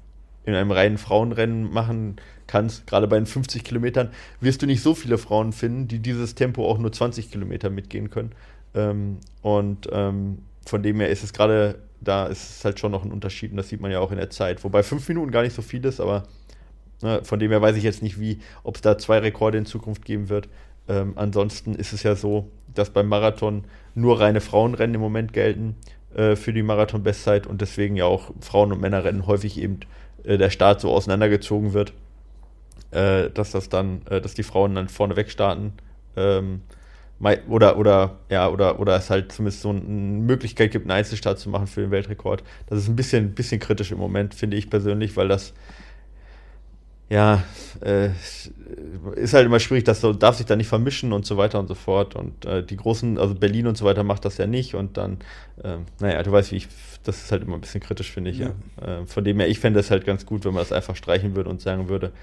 in einem reinen Frauenrennen machen kannst. Gerade bei den 50 Kilometern wirst du nicht so viele Frauen finden, die dieses Tempo auch nur 20 Kilometer mitgehen können. Ähm, und ähm, von dem her ist es gerade, da ist es halt schon noch ein Unterschied und das sieht man ja auch in der Zeit. Wobei fünf Minuten gar nicht so viel ist, aber ne, von dem her weiß ich jetzt nicht, wie, ob es da zwei Rekorde in Zukunft geben wird. Ähm, ansonsten ist es ja so, dass beim Marathon nur reine Frauenrennen im Moment gelten äh, für die Marathon-Bestzeit und deswegen ja auch Frauen- und Männerrennen häufig eben äh, der Start so auseinandergezogen wird, äh, dass das dann, äh, dass die Frauen dann vorne weg starten. Ähm, oder, oder, ja, oder, oder es halt zumindest so eine Möglichkeit gibt, einen Einzelstart zu machen für den Weltrekord. Das ist ein bisschen, bisschen kritisch im Moment, finde ich persönlich, weil das, ja, äh, ist halt immer schwierig, das so, darf sich da nicht vermischen und so weiter und so fort. Und äh, die großen, also Berlin und so weiter macht das ja nicht und dann, äh, naja, du weißt, wie ich, das ist halt immer ein bisschen kritisch, finde ich, ja. ja. Äh, von dem her, ich fände es halt ganz gut, wenn man das einfach streichen würde und sagen würde,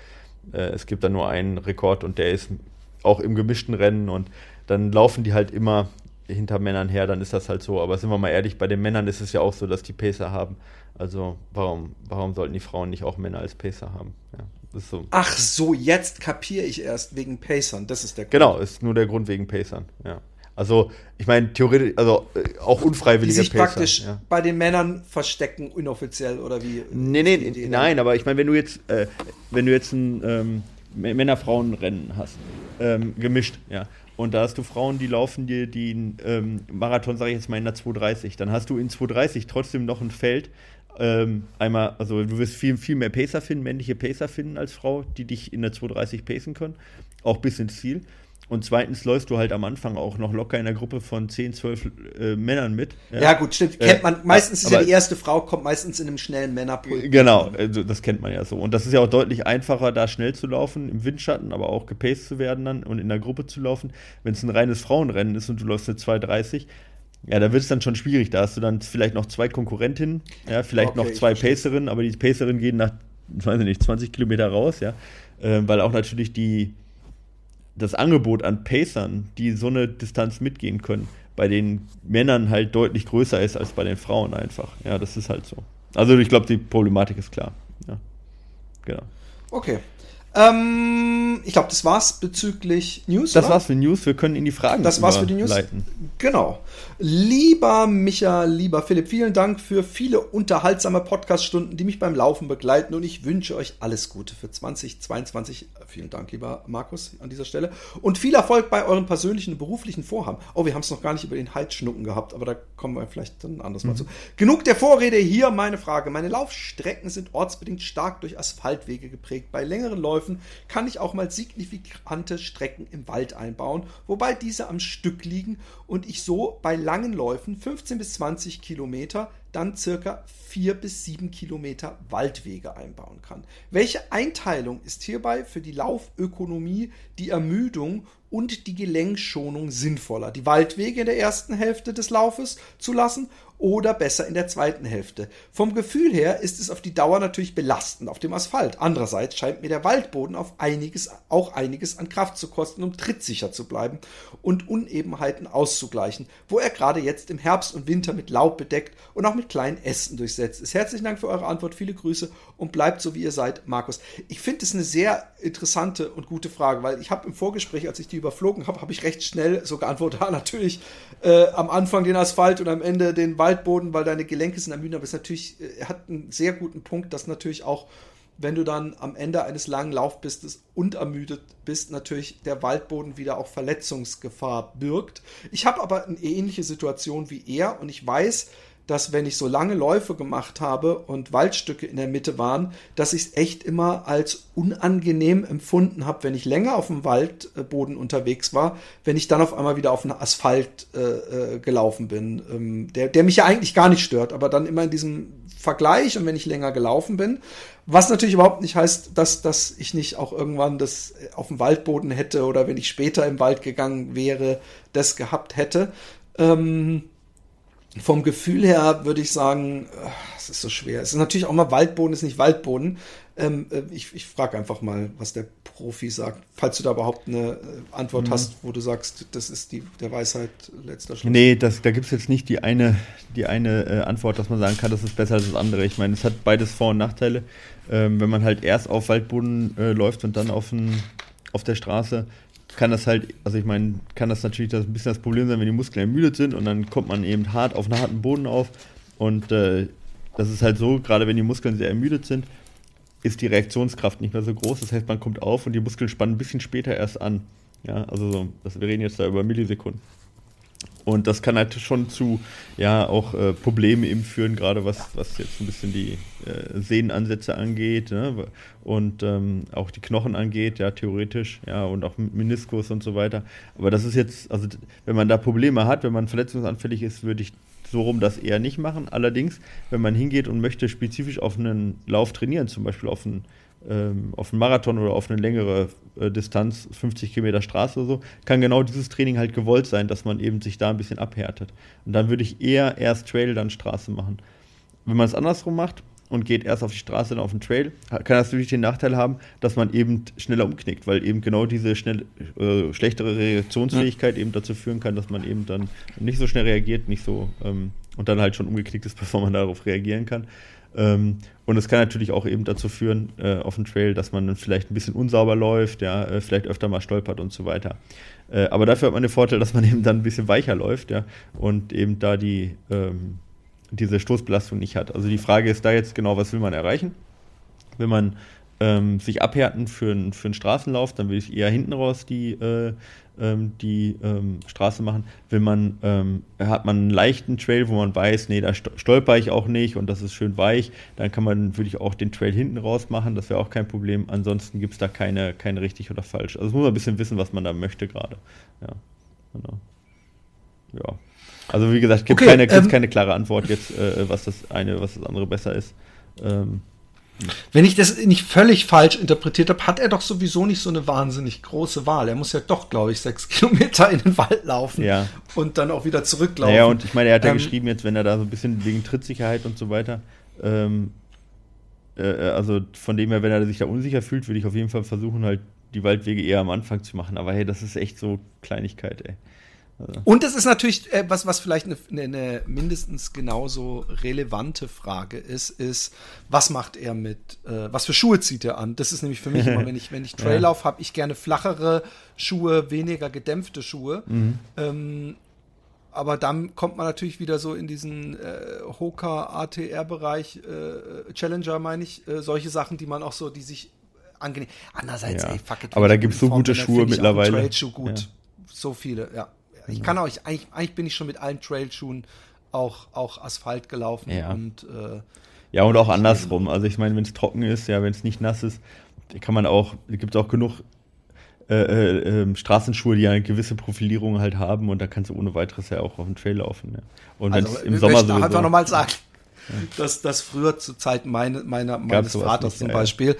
äh, es gibt da nur einen Rekord und der ist auch im gemischten Rennen und dann laufen die halt immer hinter Männern her, dann ist das halt so. Aber sind wir mal ehrlich, bei den Männern ist es ja auch so, dass die Pacer haben. Also warum, warum sollten die Frauen nicht auch Männer als Pacer haben? Ja,
so. Ach so, jetzt kapiere ich erst wegen Pacern. Das ist der
Grund. Genau, ist nur der Grund wegen Pacern. Ja. Also ich meine theoretisch, also äh, auch unfreiwillige
die sich Pacer, praktisch ja. bei den Männern verstecken inoffiziell oder wie?
Nee, nee, nee nein, aber ich meine, wenn du jetzt, äh, wenn du jetzt ein ähm, Männer-Frauen-Rennen hast, ähm, gemischt, ja, und da hast du Frauen, die laufen dir den ähm, Marathon, sage ich jetzt mal, in der 230. Dann hast du in 230 trotzdem noch ein Feld. Ähm, einmal, also du wirst viel, viel mehr Pacer finden, männliche Pacer finden als Frau, die dich in der 230 pacen können. Auch bis ins Ziel. Und zweitens läufst du halt am Anfang auch noch locker in einer Gruppe von 10, 12 äh, Männern mit.
Ja, ja gut, stimmt. Kennt man, meistens ist ja die erste Frau, kommt meistens in einem schnellen Männerpult.
Genau, also das kennt man ja so. Und das ist ja auch deutlich einfacher, da schnell zu laufen, im Windschatten, aber auch gepaced zu werden dann und in der Gruppe zu laufen. Wenn es ein reines Frauenrennen ist und du läufst eine 2,30, ja, da wird es dann schon schwierig. Da hast du dann vielleicht noch zwei Konkurrentinnen, ja, vielleicht okay, noch zwei Pacerinnen, aber die Pacerinnen gehen nach, weiß ich nicht, 20 Kilometer raus, ja. Äh, weil auch natürlich die das Angebot an Pacern, die so eine Distanz mitgehen können, bei den Männern halt deutlich größer ist als bei den Frauen einfach. Ja, das ist halt so. Also ich glaube, die Problematik ist klar. Ja.
Genau. Okay. Ähm, ich glaube, das war's bezüglich News.
Das oder? war's für News. Wir können in die Fragen
Das war's für die News.
Leiten.
Genau. Lieber Micha, lieber Philipp, vielen Dank für viele unterhaltsame Podcaststunden, die mich beim Laufen begleiten und ich wünsche euch alles Gute für 2022. Vielen Dank, lieber Markus, an dieser Stelle. Und viel Erfolg bei euren persönlichen und beruflichen Vorhaben. Oh, wir haben es noch gar nicht über den Halsschnucken gehabt, aber da kommen wir vielleicht dann anders mhm. mal zu. Genug der Vorrede, hier meine Frage. Meine Laufstrecken sind ortsbedingt stark durch Asphaltwege geprägt. Bei längeren Läufen kann ich auch mal signifikante Strecken im Wald einbauen, wobei diese am Stück liegen und ich so bei langen Läufen 15 bis 20 Kilometer dann circa 4 bis 7 Kilometer Waldwege einbauen kann. Welche Einteilung ist hierbei für die Laufökonomie, die Ermüdung und die Gelenkschonung sinnvoller? Die Waldwege in der ersten Hälfte des Laufes zu lassen oder besser in der zweiten Hälfte. Vom Gefühl her ist es auf die Dauer natürlich belastend auf dem Asphalt. Andererseits scheint mir der Waldboden auf einiges, auch einiges an Kraft zu kosten, um trittsicher zu bleiben und Unebenheiten auszugleichen, wo er gerade jetzt im Herbst und Winter mit Laub bedeckt und auch mit kleinen Ästen durchsetzt ist. Herzlichen Dank für eure Antwort, viele Grüße und bleibt so wie ihr seid, Markus. Ich finde es eine sehr interessante und gute Frage, weil ich habe im Vorgespräch, als ich die überflogen habe, habe ich recht schnell so geantwortet, ja, natürlich äh, am Anfang den Asphalt und am Ende den Waldboden, weil deine Gelenke sind ermüdet, aber es natürlich, äh, hat einen sehr guten Punkt, dass natürlich auch wenn du dann am Ende eines langen Laufbistes und ermüdet bist, natürlich der Waldboden wieder auch Verletzungsgefahr birgt. Ich habe aber eine ähnliche Situation wie er und ich weiß, dass wenn ich so lange Läufe gemacht habe und Waldstücke in der Mitte waren, dass ich es echt immer als unangenehm empfunden habe, wenn ich länger auf dem Waldboden unterwegs war, wenn ich dann auf einmal wieder auf den Asphalt äh, äh, gelaufen bin, ähm, der, der mich ja eigentlich gar nicht stört, aber dann immer in diesem Vergleich und wenn ich länger gelaufen bin, was natürlich überhaupt nicht heißt, dass, dass ich nicht auch irgendwann das auf dem Waldboden hätte oder wenn ich später im Wald gegangen wäre, das gehabt hätte. Ähm, vom Gefühl her würde ich sagen, es ist so schwer. Es ist natürlich auch mal Waldboden, ist nicht Waldboden. Ähm, äh, ich ich frage einfach mal, was der Profi sagt. Falls du da überhaupt eine äh, Antwort mhm. hast, wo du sagst, das ist die der Weisheit letzter
Schluss. Nee, das, da gibt es jetzt nicht die eine, die eine äh, Antwort, dass man sagen kann, das ist besser als das andere. Ich meine, es hat beides Vor- und Nachteile. Ähm, wenn man halt erst auf Waldboden äh, läuft und dann auf, ein, auf der Straße, kann das halt, also ich meine, kann das natürlich das ein bisschen das Problem sein, wenn die Muskeln ermüdet sind und dann kommt man eben hart auf einen harten Boden auf. Und äh, das ist halt so, gerade wenn die Muskeln sehr ermüdet sind, ist die Reaktionskraft nicht mehr so groß. Das heißt, man kommt auf und die Muskeln spannen ein bisschen später erst an. Ja, also so, das, wir reden jetzt da über Millisekunden. Und das kann halt schon zu ja auch äh, Probleme eben führen, gerade was, was jetzt ein bisschen die äh, Sehnenansätze angeht ne? und ähm, auch die Knochen angeht, ja, theoretisch, ja, und auch Meniskus und so weiter. Aber das ist jetzt, also wenn man da Probleme hat, wenn man verletzungsanfällig ist, würde ich so rum das eher nicht machen. Allerdings, wenn man hingeht und möchte spezifisch auf einen Lauf trainieren, zum Beispiel auf einen ähm, auf einen Marathon oder auf eine längere äh, Distanz, 50 Kilometer Straße oder so, kann genau dieses Training halt gewollt sein, dass man eben sich da ein bisschen abhärtet. Und dann würde ich eher erst Trail, dann Straße machen. Wenn man es andersrum macht und geht erst auf die Straße, dann auf den Trail, kann das natürlich den Nachteil haben, dass man eben schneller umknickt, weil eben genau diese schnell, äh, schlechtere Reaktionsfähigkeit ja. eben dazu führen kann, dass man eben dann nicht so schnell reagiert, nicht so ähm, und dann halt schon umgeknickt ist, bevor man darauf reagieren kann. Ähm, und es kann natürlich auch eben dazu führen, äh, auf dem Trail, dass man dann vielleicht ein bisschen unsauber läuft, ja, äh, vielleicht öfter mal stolpert und so weiter. Äh, aber dafür hat man den Vorteil, dass man eben dann ein bisschen weicher läuft, ja, und eben da die, ähm, diese Stoßbelastung nicht hat. Also die Frage ist da jetzt genau, was will man erreichen? Will man ähm, sich abhärten für, für einen Straßenlauf, dann will ich eher hinten raus die, äh, ähm, die ähm, Straße machen. Will man, ähm, hat man einen leichten Trail, wo man weiß, nee, da stolper ich auch nicht und das ist schön weich, dann kann man, würde ich auch den Trail hinten raus machen, das wäre auch kein Problem. Ansonsten gibt es da keine, keine richtig oder falsch. Also muss man ein bisschen wissen, was man da möchte gerade. Ja, genau. Ja. Also wie gesagt, gibt okay, keine, ähm, keine klare Antwort jetzt, äh, was das eine, was das andere besser ist. Ähm,
wenn ich das nicht völlig falsch interpretiert habe, hat er doch sowieso nicht so eine wahnsinnig große Wahl. Er muss ja doch, glaube ich, sechs Kilometer in den Wald laufen
ja.
und dann auch wieder zurücklaufen.
Ja, und ich meine, er hat ja ähm, geschrieben, jetzt, wenn er da so ein bisschen wegen Trittsicherheit und so weiter, ähm, äh, äh, also von dem her, wenn er sich da unsicher fühlt, würde ich auf jeden Fall versuchen, halt die Waldwege eher am Anfang zu machen. Aber hey, das ist echt so Kleinigkeit, ey.
Und es ist natürlich, äh, was, was vielleicht eine, eine, mindestens genauso relevante Frage ist, ist, was macht er mit, äh, was für Schuhe zieht er an? Das ist nämlich für mich immer, wenn ich, wenn ich Traillauf ja. habe, ich gerne flachere Schuhe, weniger gedämpfte Schuhe. Mhm. Ähm, aber dann kommt man natürlich wieder so in diesen äh, Hoka ATR-Bereich, äh, Challenger meine ich, äh, solche Sachen, die man auch so, die sich angenehm. Andererseits,
ja. ey, fuck it. Aber da gibt es so gute Schuhe mittlerweile.
Trailschuh gut. Ja. So viele, ja. Ich kann auch, eigentlich, eigentlich bin ich schon mit allen Trailschuhen auch, auch Asphalt gelaufen.
Ja.
Und, äh,
ja, und auch andersrum. Also ich meine, wenn es trocken ist, ja, wenn es nicht nass ist, kann man auch, gibt es auch genug äh, äh, ähm, Straßenschuhe, die eine gewisse Profilierung halt haben und da kannst du ohne weiteres ja auch auf dem Trail laufen. Ja. Und
also, im Sommer so. einfach nochmal sagen, dass das früher zu Zeiten meine, meiner, meines Vaters nicht, zum Beispiel,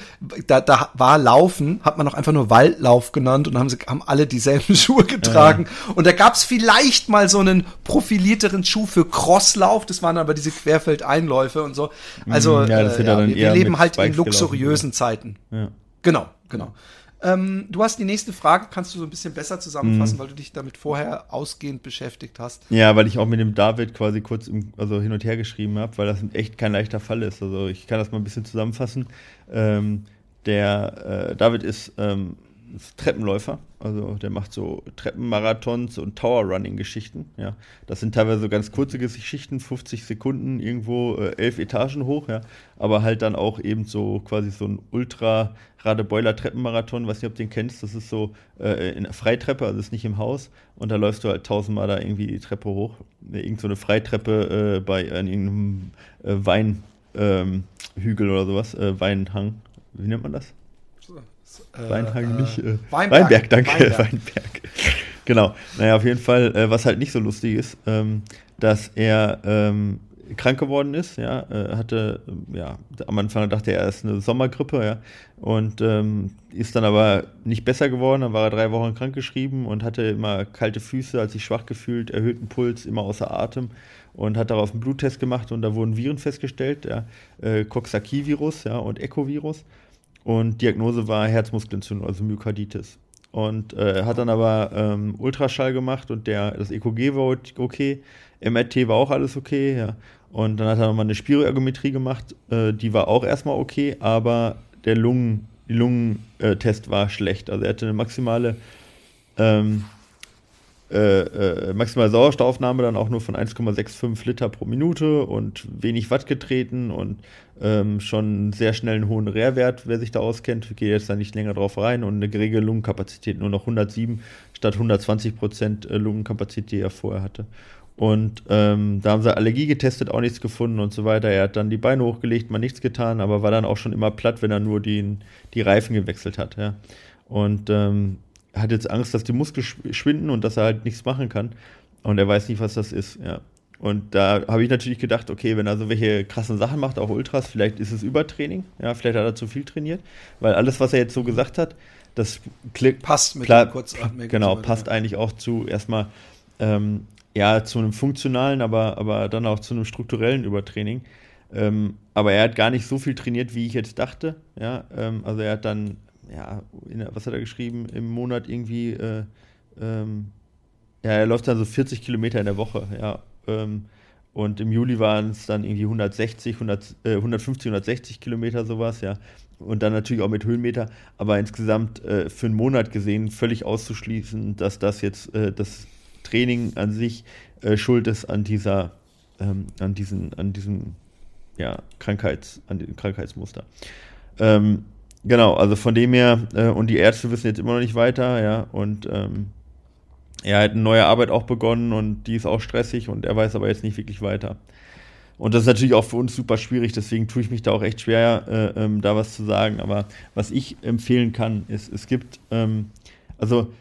da, da war Laufen, hat man noch einfach nur Waldlauf genannt und haben, sie, haben alle dieselben Schuhe getragen. Ja. Und da gab es vielleicht mal so einen profilierteren Schuh für Crosslauf, das waren aber diese Querfeldeinläufe und so. Also ja, äh, wir, wir leben halt in luxuriösen gelaufen, Zeiten. Genau, genau. Ähm, du hast die nächste Frage, kannst du so ein bisschen besser zusammenfassen, mhm. weil du dich damit vorher ausgehend beschäftigt hast.
Ja, weil ich auch mit dem David quasi kurz im, also hin und her geschrieben habe, weil das echt kein leichter Fall ist. Also ich kann das mal ein bisschen zusammenfassen. Ähm, der äh, David ist ähm, Treppenläufer. Also der macht so Treppenmarathons und Tower-Running-Geschichten. Ja, das sind teilweise so ganz kurze Geschichten, 50 Sekunden irgendwo äh, elf Etagen hoch. Ja, aber halt dann auch eben so quasi so ein Ultra Radebeuler Treppenmarathon. Weiß nicht, ob du den kennst. Das ist so äh, in Freitreppe, also ist nicht im Haus. Und da läufst du halt tausendmal da irgendwie die Treppe hoch. Irgend so eine Freitreppe äh, bei äh, irgendeinem äh, Weinhügel ähm, oder sowas, äh, Weinhang. Wie nennt man das? Äh, Weinhang äh, nicht. Äh, Weinberg. Weinberg, danke. Weinberg. Weinberg. genau. Naja, auf jeden Fall, äh, was halt nicht so lustig ist, ähm, dass er ähm, krank geworden ist, ja, äh, hatte, ja, am Anfang dachte er, er ist eine Sommergrippe, ja, und ähm, ist dann aber nicht besser geworden, dann war er drei Wochen krankgeschrieben und hatte immer kalte Füße, hat sich schwach gefühlt, erhöhten Puls, immer außer Atem und hat darauf einen Bluttest gemacht und da wurden Viren festgestellt, ja, äh, Coxsackie-Virus, ja, und Echo-Virus und Diagnose war Herzmuskelentzündung, also Myokarditis. Und äh, hat dann aber ähm, Ultraschall gemacht und der, das EKG war okay, MRT war auch alles okay, ja. Und dann hat er nochmal eine Spiroergometrie gemacht, äh, die war auch erstmal okay, aber der Lungen, Lungentest war schlecht. Also er hatte eine maximale ähm, äh, äh, maximale Sauerstoffaufnahme dann auch nur von 1,65 Liter pro Minute und wenig Watt getreten und ähm, schon sehr schnell einen hohen Rehrwert, wer sich da auskennt. Ich gehe jetzt da nicht länger drauf rein und eine geringe Lungenkapazität, nur noch 107 statt 120 Prozent äh, Lungenkapazität, die er vorher hatte. Und ähm, da haben sie Allergie getestet, auch nichts gefunden und so weiter. Er hat dann die Beine hochgelegt, mal nichts getan, aber war dann auch schon immer platt, wenn er nur die, die Reifen gewechselt hat. Ja. Und ähm, hat jetzt Angst, dass die Muskeln schwinden und dass er halt nichts machen kann. Und er weiß nicht, was das ist. Ja. Und da habe ich natürlich gedacht, okay, wenn er so welche krassen Sachen macht, auch Ultras, vielleicht ist es Übertraining. Ja, vielleicht hat er zu viel trainiert. Weil alles, was er jetzt so gesagt hat, das klickt.
Passt mit
klar, Genau, passt eigentlich auch zu erstmal ähm, ja, zu einem funktionalen, aber, aber dann auch zu einem strukturellen Übertraining. Ähm, aber er hat gar nicht so viel trainiert, wie ich jetzt dachte. Ja, ähm, also er hat dann, ja, in, was hat er geschrieben, im Monat irgendwie, äh, ähm, ja, er läuft dann so 40 Kilometer in der Woche, ja. Ähm, und im Juli waren es dann irgendwie 160, 100, äh, 150, 160 Kilometer sowas, ja. Und dann natürlich auch mit Höhenmeter, aber insgesamt äh, für einen Monat gesehen völlig auszuschließen, dass das jetzt äh, das Training an sich äh, schuld ist an dieser, ähm, an diesen, an diesem, ja, Krankheits, an dem Krankheitsmuster. Ähm, genau, also von dem her, äh, und die Ärzte wissen jetzt immer noch nicht weiter, ja, und ähm, er hat eine neue Arbeit auch begonnen und die ist auch stressig und er weiß aber jetzt nicht wirklich weiter. Und das ist natürlich auch für uns super schwierig, deswegen tue ich mich da auch echt schwer, äh, ähm, da was zu sagen. Aber was ich empfehlen kann, ist, es gibt, ähm, also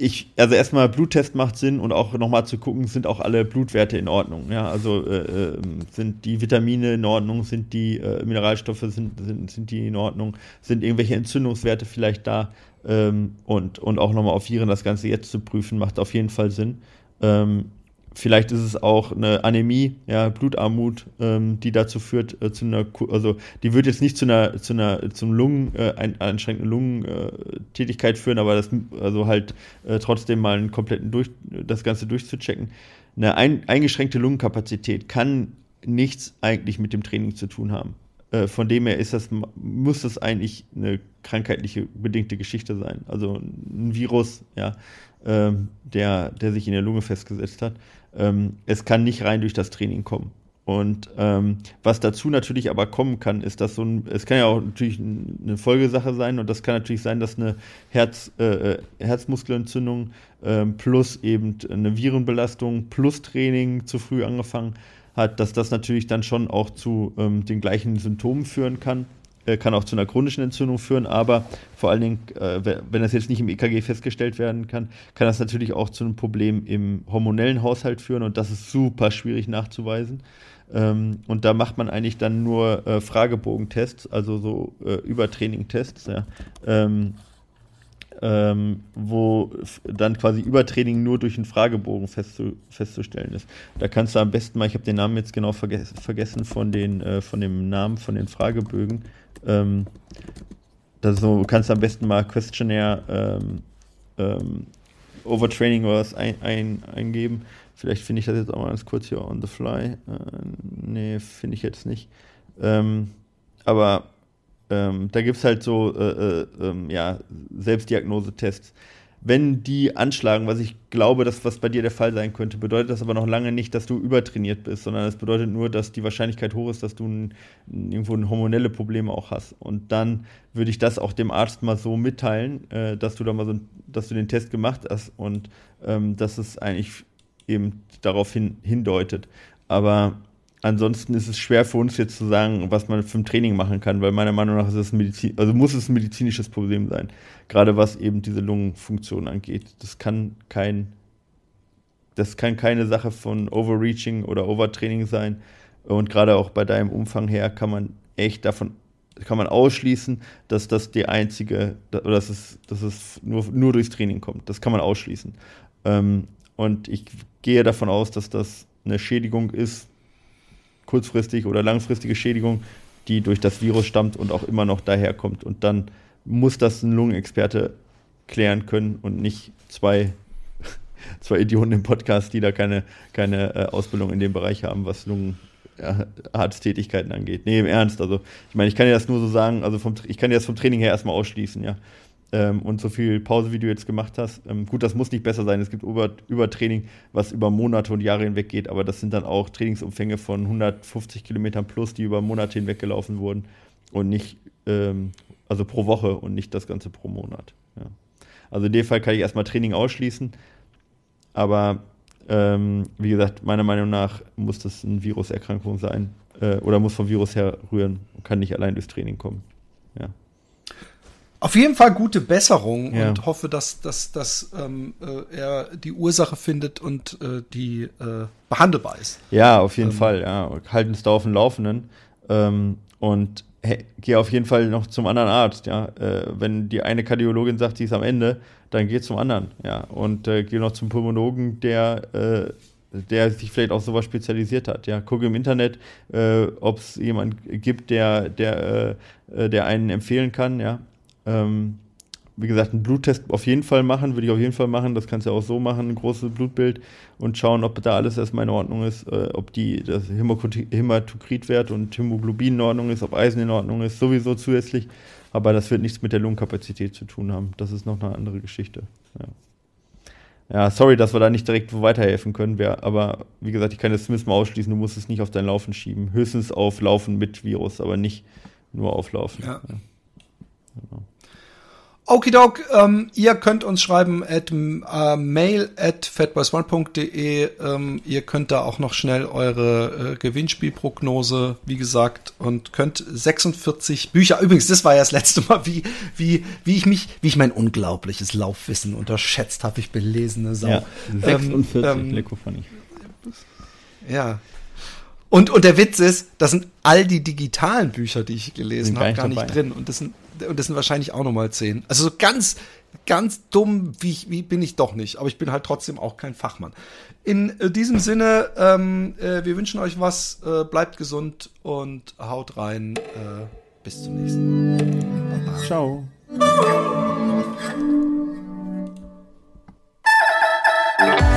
ich, also erstmal Bluttest macht Sinn und auch nochmal zu gucken, sind auch alle Blutwerte in Ordnung. Ja, also äh, ähm, sind die Vitamine in Ordnung, sind die äh, Mineralstoffe, sind, sind, sind die in Ordnung, sind irgendwelche Entzündungswerte vielleicht da ähm, und, und auch nochmal auf Viren das Ganze jetzt zu prüfen, macht auf jeden Fall Sinn. Ähm, Vielleicht ist es auch eine Anämie, ja, Blutarmut, ähm, die dazu führt, äh, zu einer, also die wird jetzt nicht zu einer, zu einer, zum Lungen, äh, ein, einschränkenden Lungentätigkeit führen, aber das, also halt äh, trotzdem mal einen kompletten durch, das Ganze durchzuchecken. Eine ein, eingeschränkte Lungenkapazität kann nichts eigentlich mit dem Training zu tun haben. Äh, von dem her ist das, muss das eigentlich eine krankheitliche bedingte Geschichte sein. Also ein Virus, ja, ähm, der, der sich in der Lunge festgesetzt hat. Ähm, es kann nicht rein durch das Training kommen. Und ähm, was dazu natürlich aber kommen kann, ist, dass so ein, es kann ja auch natürlich eine Folgesache sein und das kann natürlich sein, dass eine Herz, äh, äh Herzmuskelentzündung äh, plus eben eine Virenbelastung plus Training zu früh angefangen hat, dass das natürlich dann schon auch zu ähm, den gleichen Symptomen führen kann. Äh, kann auch zu einer chronischen Entzündung führen, aber vor allen Dingen, äh, wenn das jetzt nicht im EKG festgestellt werden kann, kann das natürlich auch zu einem Problem im hormonellen Haushalt führen und das ist super schwierig nachzuweisen. Ähm, und da macht man eigentlich dann nur äh, Fragebogentests, also so Übertraining-Tests, ja. Ähm, ähm, wo dann quasi Übertraining nur durch einen Fragebogen festzu festzustellen ist. Da kannst du am besten mal, ich habe den Namen jetzt genau verges vergessen von, den, äh, von dem Namen von den Fragebögen, ähm, das so, kannst du am besten mal Questionnaire ähm, ähm, Overtraining oder was ein, ein, eingeben. Vielleicht finde ich das jetzt auch mal ganz kurz hier on the fly. Äh, nee, finde ich jetzt nicht. Ähm, aber ähm, da gibt es halt so äh, äh, ähm, ja, Selbstdiagnosetests. Wenn die anschlagen, was ich glaube, dass was bei dir der Fall sein könnte, bedeutet das aber noch lange nicht, dass du übertrainiert bist, sondern es bedeutet nur, dass die Wahrscheinlichkeit hoch ist, dass du ein, irgendwo ein hormonelle Probleme auch hast. Und dann würde ich das auch dem Arzt mal so mitteilen, äh, dass du da mal so, dass du den Test gemacht hast und ähm, dass es eigentlich eben darauf hin, hindeutet. Aber ansonsten ist es schwer für uns jetzt zu sagen, was man für ein Training machen kann, weil meiner Meinung nach ist es Medizin, also muss es ein medizinisches Problem sein. Gerade was eben diese Lungenfunktion angeht. Das kann kein, das kann keine Sache von Overreaching oder Overtraining sein. Und gerade auch bei deinem Umfang her kann man echt davon, kann man ausschließen, dass das die einzige, oder dass es, dass es nur, nur durchs Training kommt. Das kann man ausschließen. Ähm, und ich gehe davon aus, dass das eine Schädigung ist, kurzfristig oder langfristige Schädigung, die durch das Virus stammt und auch immer noch daherkommt. Und dann muss das ein Lungenexperte klären können und nicht zwei, zwei Idioten im Podcast, die da keine, keine äh, Ausbildung in dem Bereich haben, was Lungenarzttätigkeiten angeht. Nee, im Ernst. Also, ich meine, ich kann ja das nur so sagen, also vom, ich kann ja das vom Training her erstmal ausschließen, ja ähm, und so viel Pause, wie du jetzt gemacht hast. Ähm, gut, das muss nicht besser sein. Es gibt Über Übertraining, was über Monate und Jahre hinweg geht, aber das sind dann auch Trainingsumfänge von 150 Kilometern plus, die über Monate hinweg gelaufen wurden und nicht, ähm, also pro Woche und nicht das Ganze pro Monat. Ja. Also in dem Fall kann ich erstmal Training ausschließen, aber ähm, wie gesagt, meiner Meinung nach muss das eine Viruserkrankung sein äh, oder muss vom Virus herrühren und kann nicht allein durchs Training kommen.
Auf jeden Fall gute Besserung ja. und hoffe, dass, dass, dass ähm, äh, er die Ursache findet und äh, die äh, behandelbar ist.
Ja, auf jeden ähm, Fall, ja. Halten es da auf dem Laufenden. Ähm, und hey, geh auf jeden Fall noch zum anderen Arzt, ja. Äh, wenn die eine Kardiologin sagt, die ist am Ende, dann geh zum anderen, ja. Und äh, geh noch zum Pulmonologen, der äh, der sich vielleicht auch sowas spezialisiert hat. Ja, gucke im Internet, äh, ob es jemanden gibt, der, der, äh, der einen empfehlen kann, ja. Ähm, wie gesagt, einen Bluttest auf jeden Fall machen, würde ich auf jeden Fall machen. Das kannst du ja auch so machen, ein großes Blutbild und schauen, ob da alles erstmal in Ordnung ist, äh, ob die, das Hämatokritwert und Hämoglobin in Ordnung ist, ob Eisen in Ordnung ist, sowieso zusätzlich. Aber das wird nichts mit der Lungenkapazität zu tun haben. Das ist noch eine andere Geschichte. Ja. Ja, sorry, dass wir da nicht direkt weiterhelfen können. Wer, aber wie gesagt, ich kann das zumindest mal ausschließen, du musst es nicht auf dein Laufen schieben. Höchstens auf Laufen mit Virus, aber nicht nur auf Laufen. Ja. ja.
Genau. Okidok, ähm, ihr könnt uns schreiben at äh, mail at fatboys1.de. Ähm, ihr könnt da auch noch schnell eure äh, Gewinnspielprognose, wie gesagt, und könnt 46 Bücher. Übrigens, das war ja das letzte Mal, wie, wie, wie ich mich, wie ich mein unglaubliches Laufwissen unterschätzt habe. Ich belesene Sau. Ja,
46, ähm, ähm,
Ja, und, und der Witz ist, das sind all die digitalen Bücher, die ich gelesen habe, gar nicht dabei. drin. Und das sind, und das sind wahrscheinlich auch nochmal zehn. Also so ganz, ganz dumm wie, ich, wie bin ich doch nicht, aber ich bin halt trotzdem auch kein Fachmann. In äh, diesem Sinne, ähm, äh, wir wünschen euch was, äh, bleibt gesund und haut rein. Äh, bis zum nächsten Mal. Baba.
Ciao. Thank.